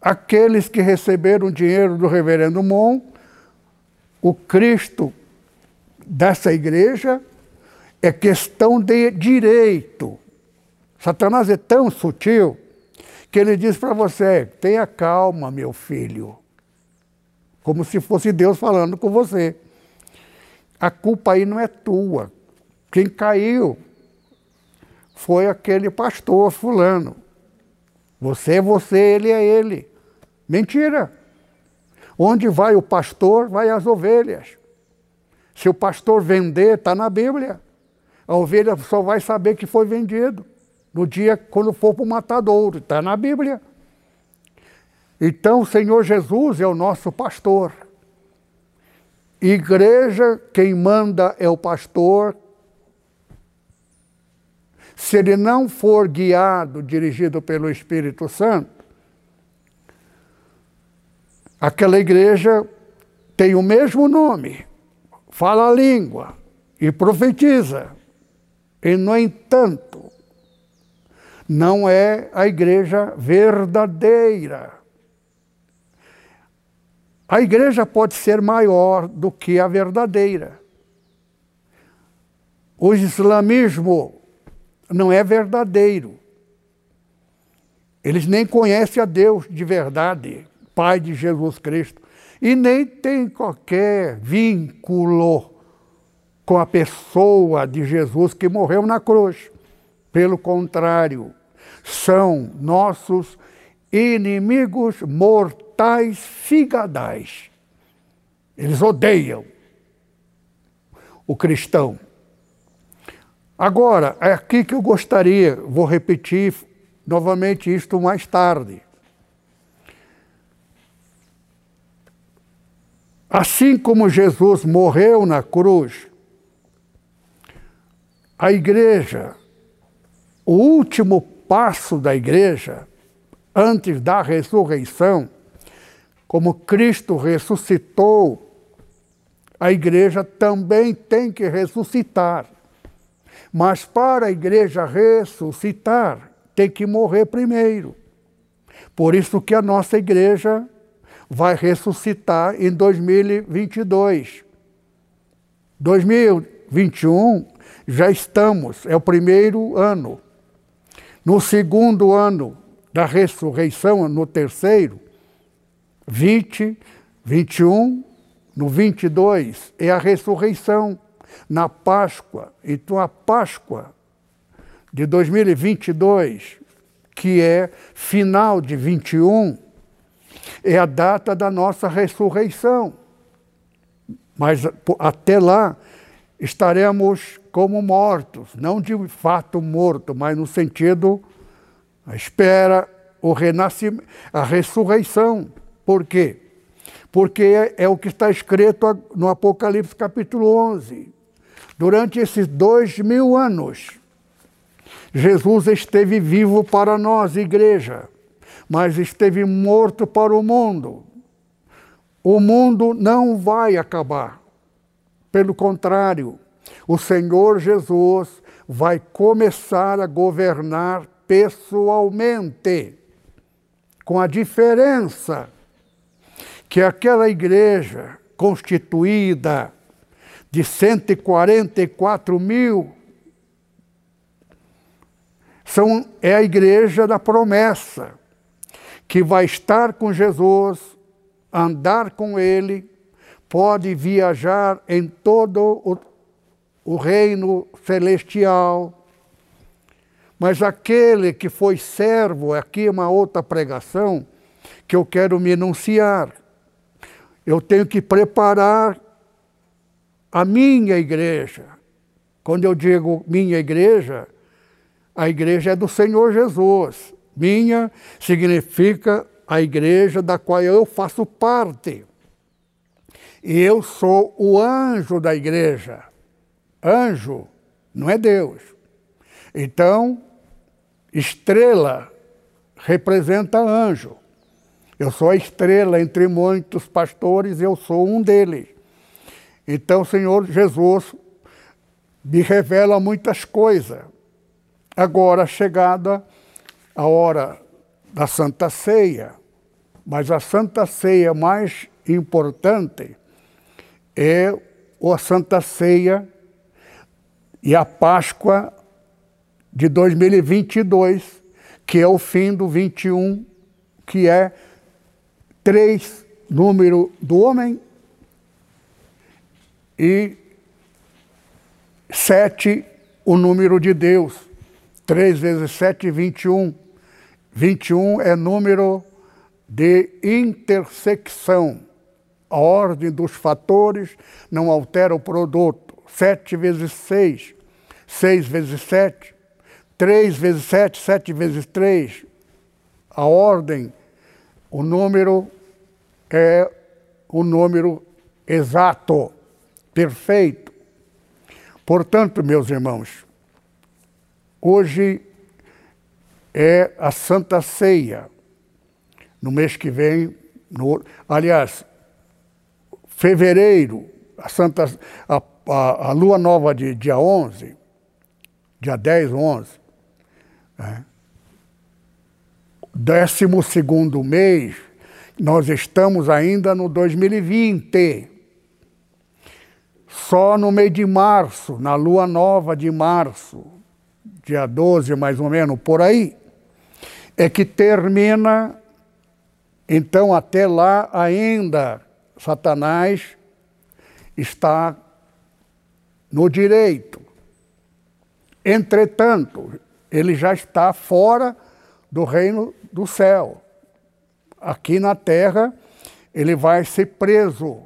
aqueles que receberam dinheiro do reverendo Mon, o Cristo dessa igreja é questão de direito. Satanás é tão sutil que ele diz para você: tenha calma, meu filho. Como se fosse Deus falando com você. A culpa aí não é tua. Quem caiu foi aquele pastor fulano. Você é você, ele é ele. Mentira. Onde vai o pastor, vai as ovelhas. Se o pastor vender, está na Bíblia. A ovelha só vai saber que foi vendido no dia quando for para o matadouro, está na Bíblia. Então o Senhor Jesus é o nosso pastor. Igreja, quem manda é o pastor. Se ele não for guiado, dirigido pelo Espírito Santo, aquela igreja tem o mesmo nome, fala a língua e profetiza. E, no entanto, não é a igreja verdadeira. A igreja pode ser maior do que a verdadeira. O islamismo não é verdadeiro. Eles nem conhecem a Deus de verdade, Pai de Jesus Cristo, e nem tem qualquer vínculo com a pessoa de Jesus que morreu na cruz. Pelo contrário, são nossos inimigos mortais figadais. Eles odeiam o cristão. Agora, é aqui que eu gostaria, vou repetir novamente isto mais tarde. Assim como Jesus morreu na cruz, a igreja, o último passo da igreja, antes da ressurreição, como Cristo ressuscitou, a igreja também tem que ressuscitar. Mas para a igreja ressuscitar, tem que morrer primeiro. Por isso que a nossa igreja vai ressuscitar em 2022. 2021 já estamos, é o primeiro ano. No segundo ano da ressurreição, no terceiro, 20, 21, no 22 é a ressurreição na Páscoa. Então, a Páscoa de 2022, que é final de 21, é a data da nossa ressurreição. Mas até lá estaremos como mortos, não de fato morto, mas no sentido espera, o renascimento, a ressurreição. Por quê? Porque é, é o que está escrito no Apocalipse capítulo 11. Durante esses dois mil anos, Jesus esteve vivo para nós, igreja, mas esteve morto para o mundo. O mundo não vai acabar. Pelo contrário, o Senhor Jesus vai começar a governar pessoalmente, com a diferença que aquela igreja constituída de 144 mil são, é a igreja da promessa, que vai estar com Jesus, andar com Ele, pode viajar em todo o, o reino celestial. Mas aquele que foi servo, aqui é uma outra pregação que eu quero me enunciar. Eu tenho que preparar a minha igreja. Quando eu digo minha igreja, a igreja é do Senhor Jesus. Minha significa a igreja da qual eu faço parte. E eu sou o anjo da igreja. Anjo não é Deus. Então, estrela representa anjo. Eu sou a estrela entre muitos pastores, eu sou um deles. Então, o Senhor Jesus me revela muitas coisas. Agora, chegada a hora da Santa Ceia, mas a Santa Ceia mais importante é a Santa Ceia e a Páscoa de 2022, que é o fim do 21, que é três número do homem e sete o número de Deus. 3 vezes 7, 21. 21 é número de intersecção. A ordem dos fatores não altera o produto. 7 vezes 6, 6 vezes 7, 3 vezes 7, 7 vezes 3. A ordem, o número é o número exato, perfeito. Portanto, meus irmãos, Hoje é a Santa Ceia. No mês que vem, no, aliás, fevereiro, a, Santa, a, a, a lua nova de dia 11, dia 10, 11, né? décimo segundo mês, nós estamos ainda no 2020. Só no mês de março, na lua nova de março, dia 12 mais ou menos, por aí, é que termina, então até lá ainda Satanás está no direito. Entretanto, ele já está fora do reino do céu. Aqui na terra, ele vai ser preso.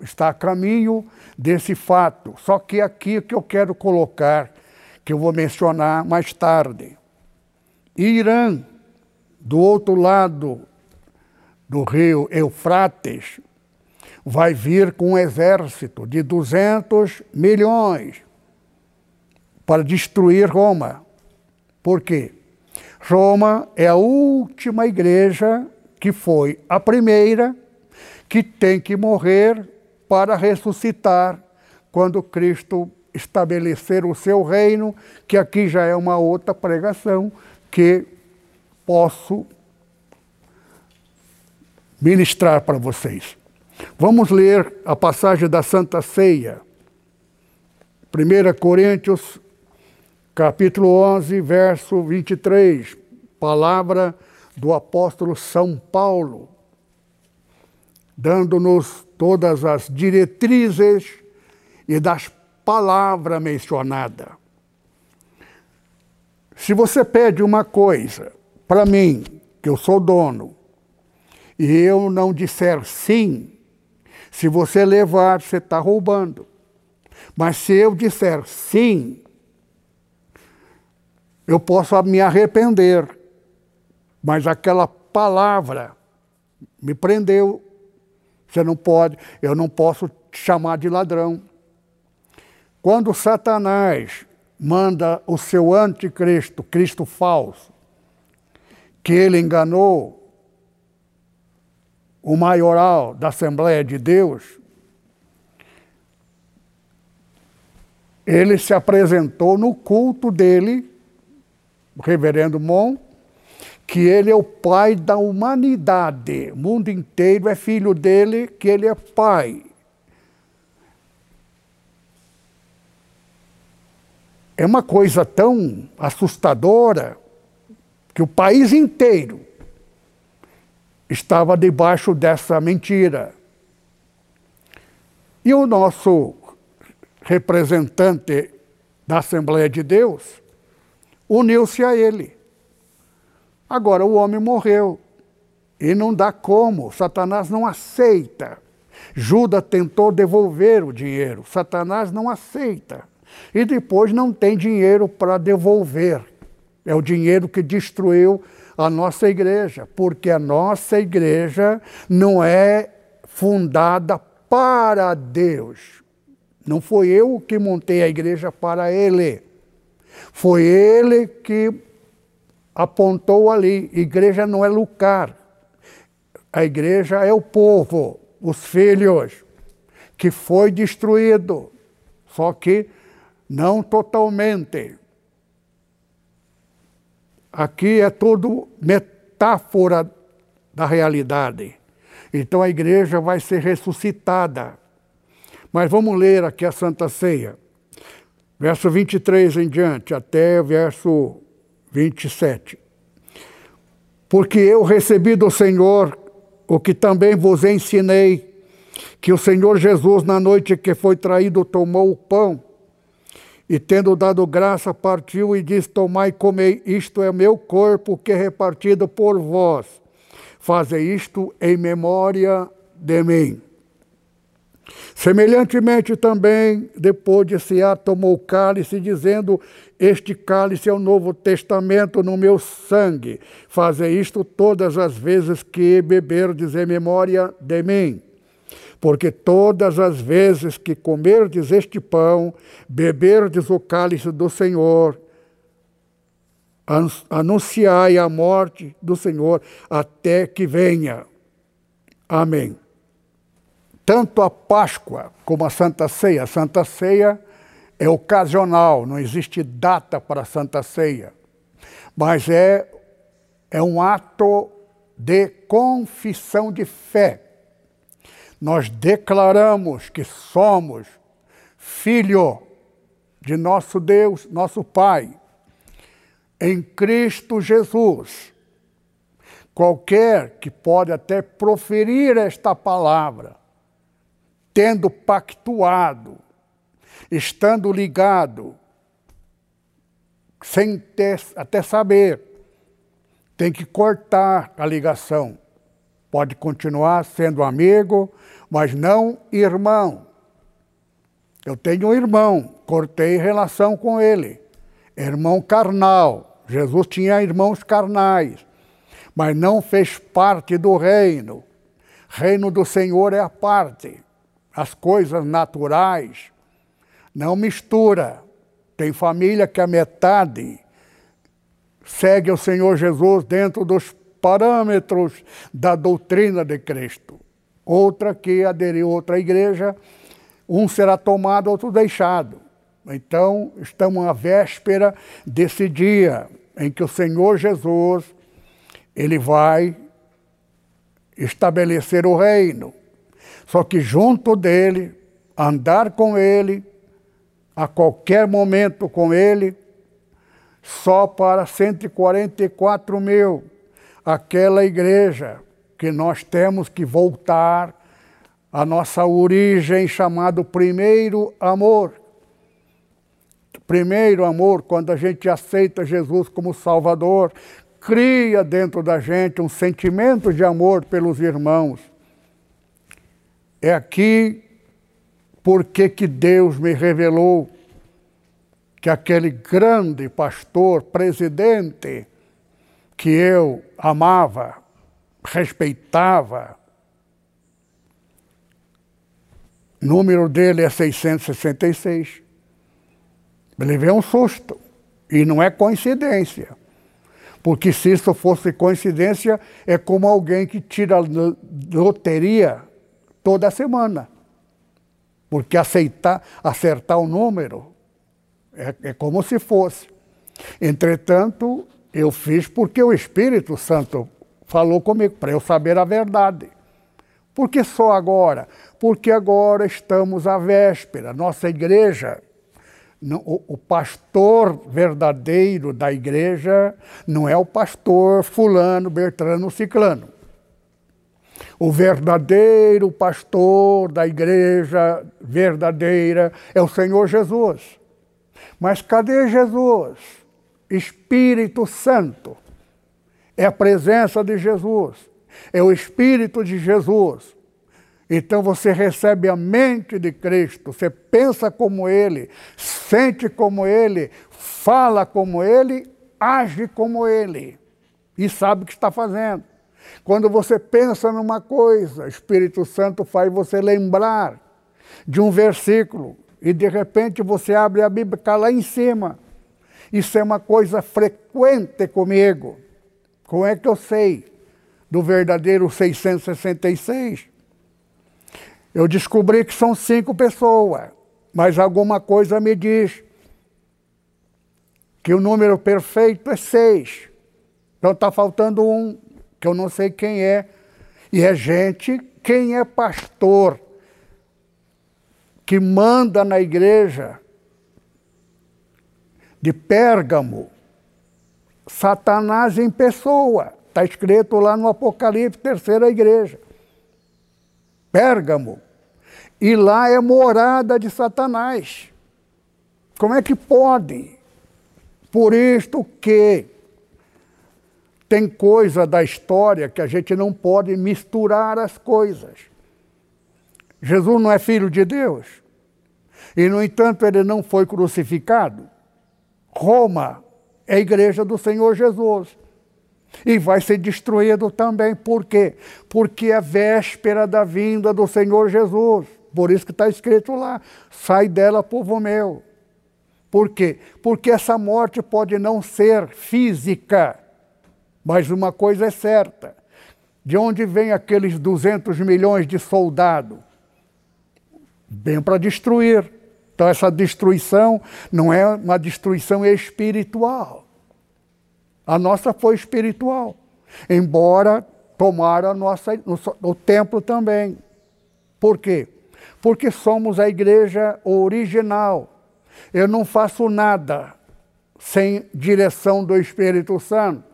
Está a caminho desse fato. Só que aqui que eu quero colocar que eu vou mencionar mais tarde. Irã, do outro lado do rio Eufrates, vai vir com um exército de 200 milhões para destruir Roma. Por quê? Roma é a última igreja que foi a primeira que tem que morrer para ressuscitar quando Cristo estabelecer o seu reino, que aqui já é uma outra pregação que posso ministrar para vocês. Vamos ler a passagem da Santa Ceia. 1 Coríntios, capítulo 11, verso 23. Palavra do apóstolo São Paulo, dando-nos todas as diretrizes e das palavra mencionada. Se você pede uma coisa para mim, que eu sou dono, e eu não disser sim, se você levar, você está roubando. Mas se eu disser sim, eu posso me arrepender. Mas aquela palavra me prendeu. Você não pode, eu não posso te chamar de ladrão. Quando Satanás manda o seu anticristo, Cristo falso, que ele enganou o maioral da Assembleia de Deus, ele se apresentou no culto dele, reverendo Mon, que ele é o pai da humanidade. O mundo inteiro é filho dele, que ele é pai. é uma coisa tão assustadora que o país inteiro estava debaixo dessa mentira. E o nosso representante da Assembleia de Deus uniu-se a ele. Agora o homem morreu e não dá como, Satanás não aceita. Judas tentou devolver o dinheiro, Satanás não aceita. E depois não tem dinheiro para devolver. É o dinheiro que destruiu a nossa igreja, porque a nossa igreja não é fundada para Deus. Não foi eu que montei a igreja para Ele. Foi Ele que apontou ali. Igreja não é lugar. A igreja é o povo, os filhos, que foi destruído. Só que não totalmente. Aqui é tudo metáfora da realidade. Então a igreja vai ser ressuscitada. Mas vamos ler aqui a Santa Ceia. Verso 23 em diante, até verso 27. Porque eu recebi do Senhor o que também vos ensinei, que o Senhor Jesus, na noite que foi traído, tomou o pão e tendo dado graça, partiu e disse: Tomai e comei, isto é meu corpo que é repartido por vós. Fazei isto em memória de mim. Semelhantemente também, depois de cear, tomou o cálice, dizendo: Este cálice é o novo testamento no meu sangue. Fazei isto todas as vezes que beberdes em memória de mim. Porque todas as vezes que comerdes este pão, beberdes o cálice do Senhor, anunciai a morte do Senhor até que venha. Amém. Tanto a Páscoa como a Santa Ceia. A Santa Ceia é ocasional, não existe data para a Santa Ceia. Mas é, é um ato de confissão de fé nós declaramos que somos filho de nosso Deus, nosso Pai, em Cristo Jesus. Qualquer que pode até proferir esta palavra, tendo pactuado, estando ligado, sem ter, até saber, tem que cortar a ligação. Pode continuar sendo amigo, mas não irmão. Eu tenho um irmão, cortei relação com ele. Irmão carnal. Jesus tinha irmãos carnais, mas não fez parte do reino. Reino do Senhor é a parte. As coisas naturais não mistura. Tem família que a metade segue o Senhor Jesus dentro dos parâmetros da doutrina de Cristo outra que aderiu a outra igreja, um será tomado, outro deixado. Então, estamos à véspera desse dia em que o Senhor Jesus ele vai estabelecer o reino. Só que junto dele, andar com ele, a qualquer momento com ele, só para 144 mil, aquela igreja que nós temos que voltar à nossa origem, chamado primeiro amor. Primeiro amor, quando a gente aceita Jesus como Salvador, cria dentro da gente um sentimento de amor pelos irmãos. É aqui porque que Deus me revelou que aquele grande pastor, presidente, que eu amava, respeitava. O número dele é 666. Ele levei um susto. E não é coincidência. Porque se isso fosse coincidência, é como alguém que tira loteria toda semana. Porque aceitar, acertar o número é, é como se fosse. Entretanto, eu fiz porque o Espírito Santo falou comigo, para eu saber a verdade. Por que só agora? Porque agora estamos à véspera. Nossa igreja o pastor verdadeiro da igreja não é o pastor fulano, bertrano, ciclano. O verdadeiro pastor da igreja verdadeira é o Senhor Jesus. Mas cadê Jesus? Espírito Santo. É a presença de Jesus. É o Espírito de Jesus. Então você recebe a mente de Cristo, você pensa como Ele, sente como Ele, fala como Ele, age como Ele e sabe o que está fazendo. Quando você pensa numa coisa, o Espírito Santo faz você lembrar de um versículo e de repente você abre a Bíblia, está lá em cima. Isso é uma coisa frequente comigo. Como é que eu sei do verdadeiro 666? Eu descobri que são cinco pessoas, mas alguma coisa me diz que o número perfeito é seis. Então está faltando um, que eu não sei quem é. E é gente, quem é pastor, que manda na igreja de Pérgamo, Satanás em pessoa. Está escrito lá no Apocalipse, terceira igreja. Pérgamo. E lá é morada de Satanás. Como é que pode? Por isto que tem coisa da história que a gente não pode misturar as coisas. Jesus não é filho de Deus. E, no entanto, ele não foi crucificado. Roma é a igreja do Senhor Jesus. E vai ser destruído também. Por quê? Porque é véspera da vinda do Senhor Jesus. Por isso que está escrito lá: sai dela, povo meu. Por quê? Porque essa morte pode não ser física, mas uma coisa é certa: de onde vem aqueles 200 milhões de soldados? Vem para destruir. Então, essa destruição não é uma destruição espiritual. A nossa foi espiritual, embora tomaram a nossa, o templo também. Por quê? Porque somos a igreja original. Eu não faço nada sem direção do Espírito Santo.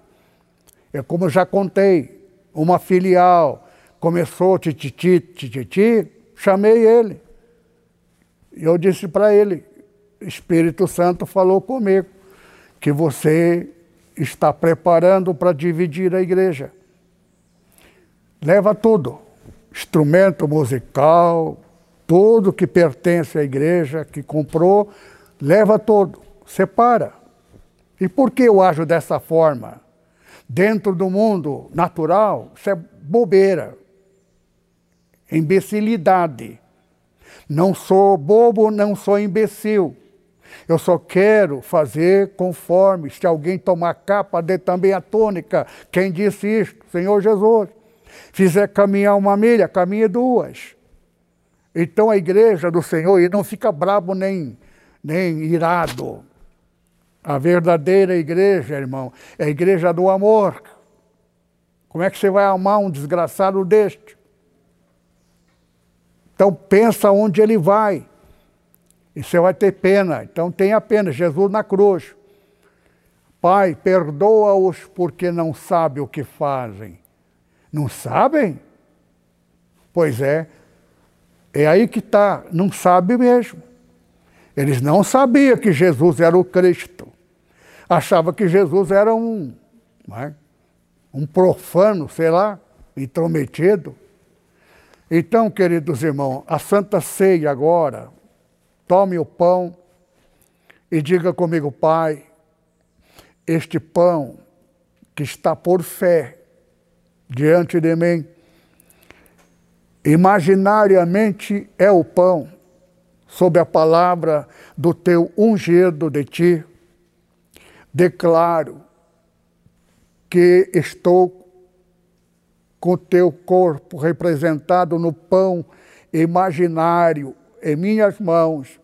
É como eu já contei, uma filial começou tititi, tititi, chamei ele. E eu disse para ele, Espírito Santo falou comigo que você está preparando para dividir a igreja. Leva tudo, instrumento musical, tudo que pertence à igreja, que comprou, leva tudo, separa. E por que eu ajo dessa forma? Dentro do mundo natural, isso é bobeira, imbecilidade. Não sou bobo, não sou imbecil. Eu só quero fazer conforme. Se alguém tomar capa, dê também a tônica. Quem disse isso? Senhor Jesus. Fizer caminhar uma milha, caminhe duas. Então a igreja do Senhor, e não fica brabo nem, nem irado. A verdadeira igreja, irmão, é a igreja do amor. Como é que você vai amar um desgraçado deste? Então pensa onde ele vai. E você vai ter pena. Então tenha pena. Jesus na cruz. Pai, perdoa-os porque não sabem o que fazem. Não sabem? Pois é. É aí que está. Não sabe mesmo. Eles não sabiam que Jesus era o Cristo. Achava que Jesus era um, é? um profano, sei lá, intrometido. Então, queridos irmãos, a Santa Ceia agora, tome o pão e diga comigo, Pai, este pão que está por fé diante de mim, imaginariamente é o pão, sob a palavra do teu ungido de ti. Declaro que estou com teu corpo representado no pão imaginário em minhas mãos,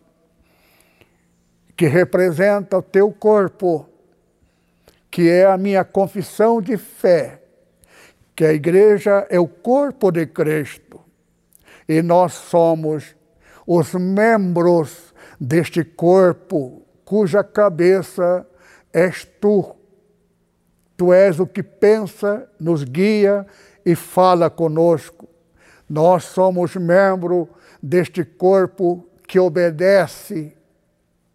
que representa o teu corpo, que é a minha confissão de fé, que a igreja é o corpo de Cristo e nós somos os membros deste corpo cuja cabeça és tu. Tu és o que pensa, nos guia e fala conosco. Nós somos membro deste corpo que obedece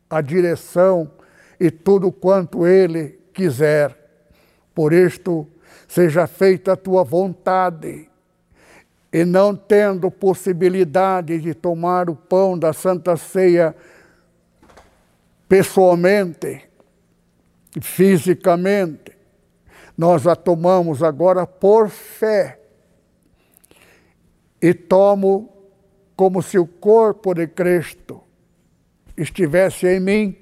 à direção e tudo quanto ele quiser. Por isto, seja feita a tua vontade. E não tendo possibilidade de tomar o pão da Santa Ceia pessoalmente, fisicamente, nós a tomamos agora por fé. E tomo como se o corpo de Cristo estivesse em mim.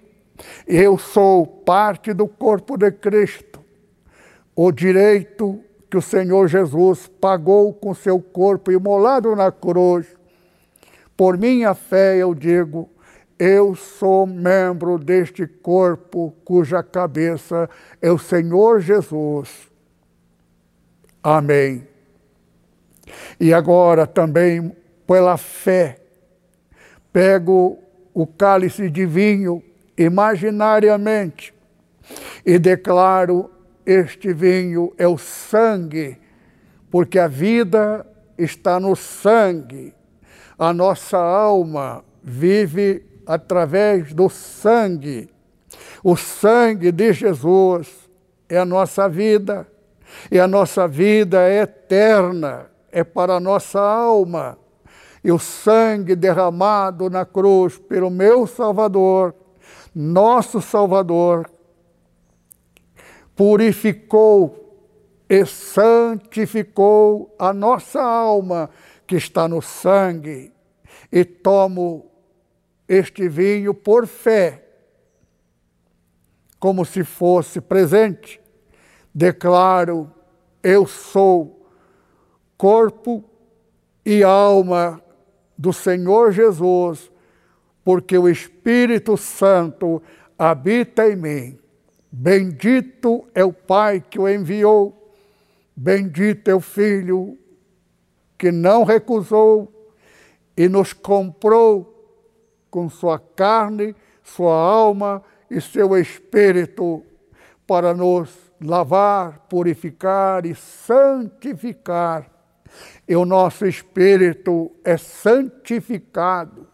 Eu sou parte do corpo de Cristo. O direito que o Senhor Jesus pagou com seu corpo imolado na cruz. Por minha fé eu digo, eu sou membro deste corpo cuja cabeça é o Senhor Jesus. Amém. E agora também, pela fé, pego o cálice de vinho imaginariamente e declaro: este vinho é o sangue, porque a vida está no sangue. A nossa alma vive através do sangue. O sangue de Jesus é a nossa vida, e a nossa vida é eterna, é para a nossa alma. E o sangue derramado na cruz pelo meu Salvador, nosso Salvador, purificou e santificou a nossa alma que está no sangue, e tomo este vinho por fé, como se fosse presente. Declaro: eu sou corpo e alma do Senhor Jesus, porque o Espírito Santo habita em mim. Bendito é o Pai que o enviou, bendito é o Filho que não recusou e nos comprou com sua carne, sua alma e seu espírito para nos lavar, purificar e santificar. E o nosso espírito é santificado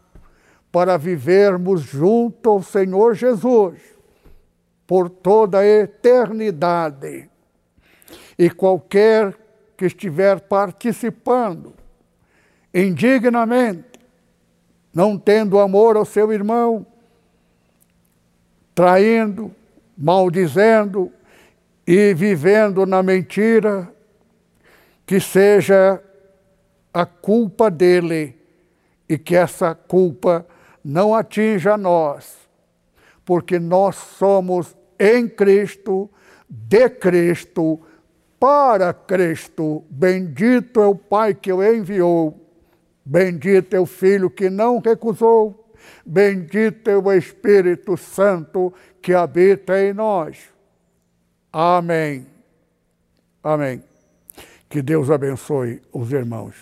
para vivermos junto ao Senhor Jesus por toda a eternidade. E qualquer que estiver participando indignamente não tendo amor ao seu irmão, traindo, maldizendo e vivendo na mentira, que seja a culpa dele e que essa culpa não atinja nós, porque nós somos em Cristo, de Cristo, para Cristo. Bendito é o Pai que o enviou Bendito é o Filho que não recusou, bendito é o Espírito Santo que habita em nós. Amém. Amém. Que Deus abençoe os irmãos.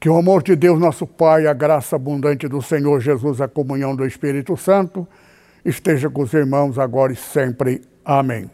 Que o amor de Deus, nosso Pai, a graça abundante do Senhor Jesus, a comunhão do Espírito Santo, esteja com os irmãos agora e sempre. Amém.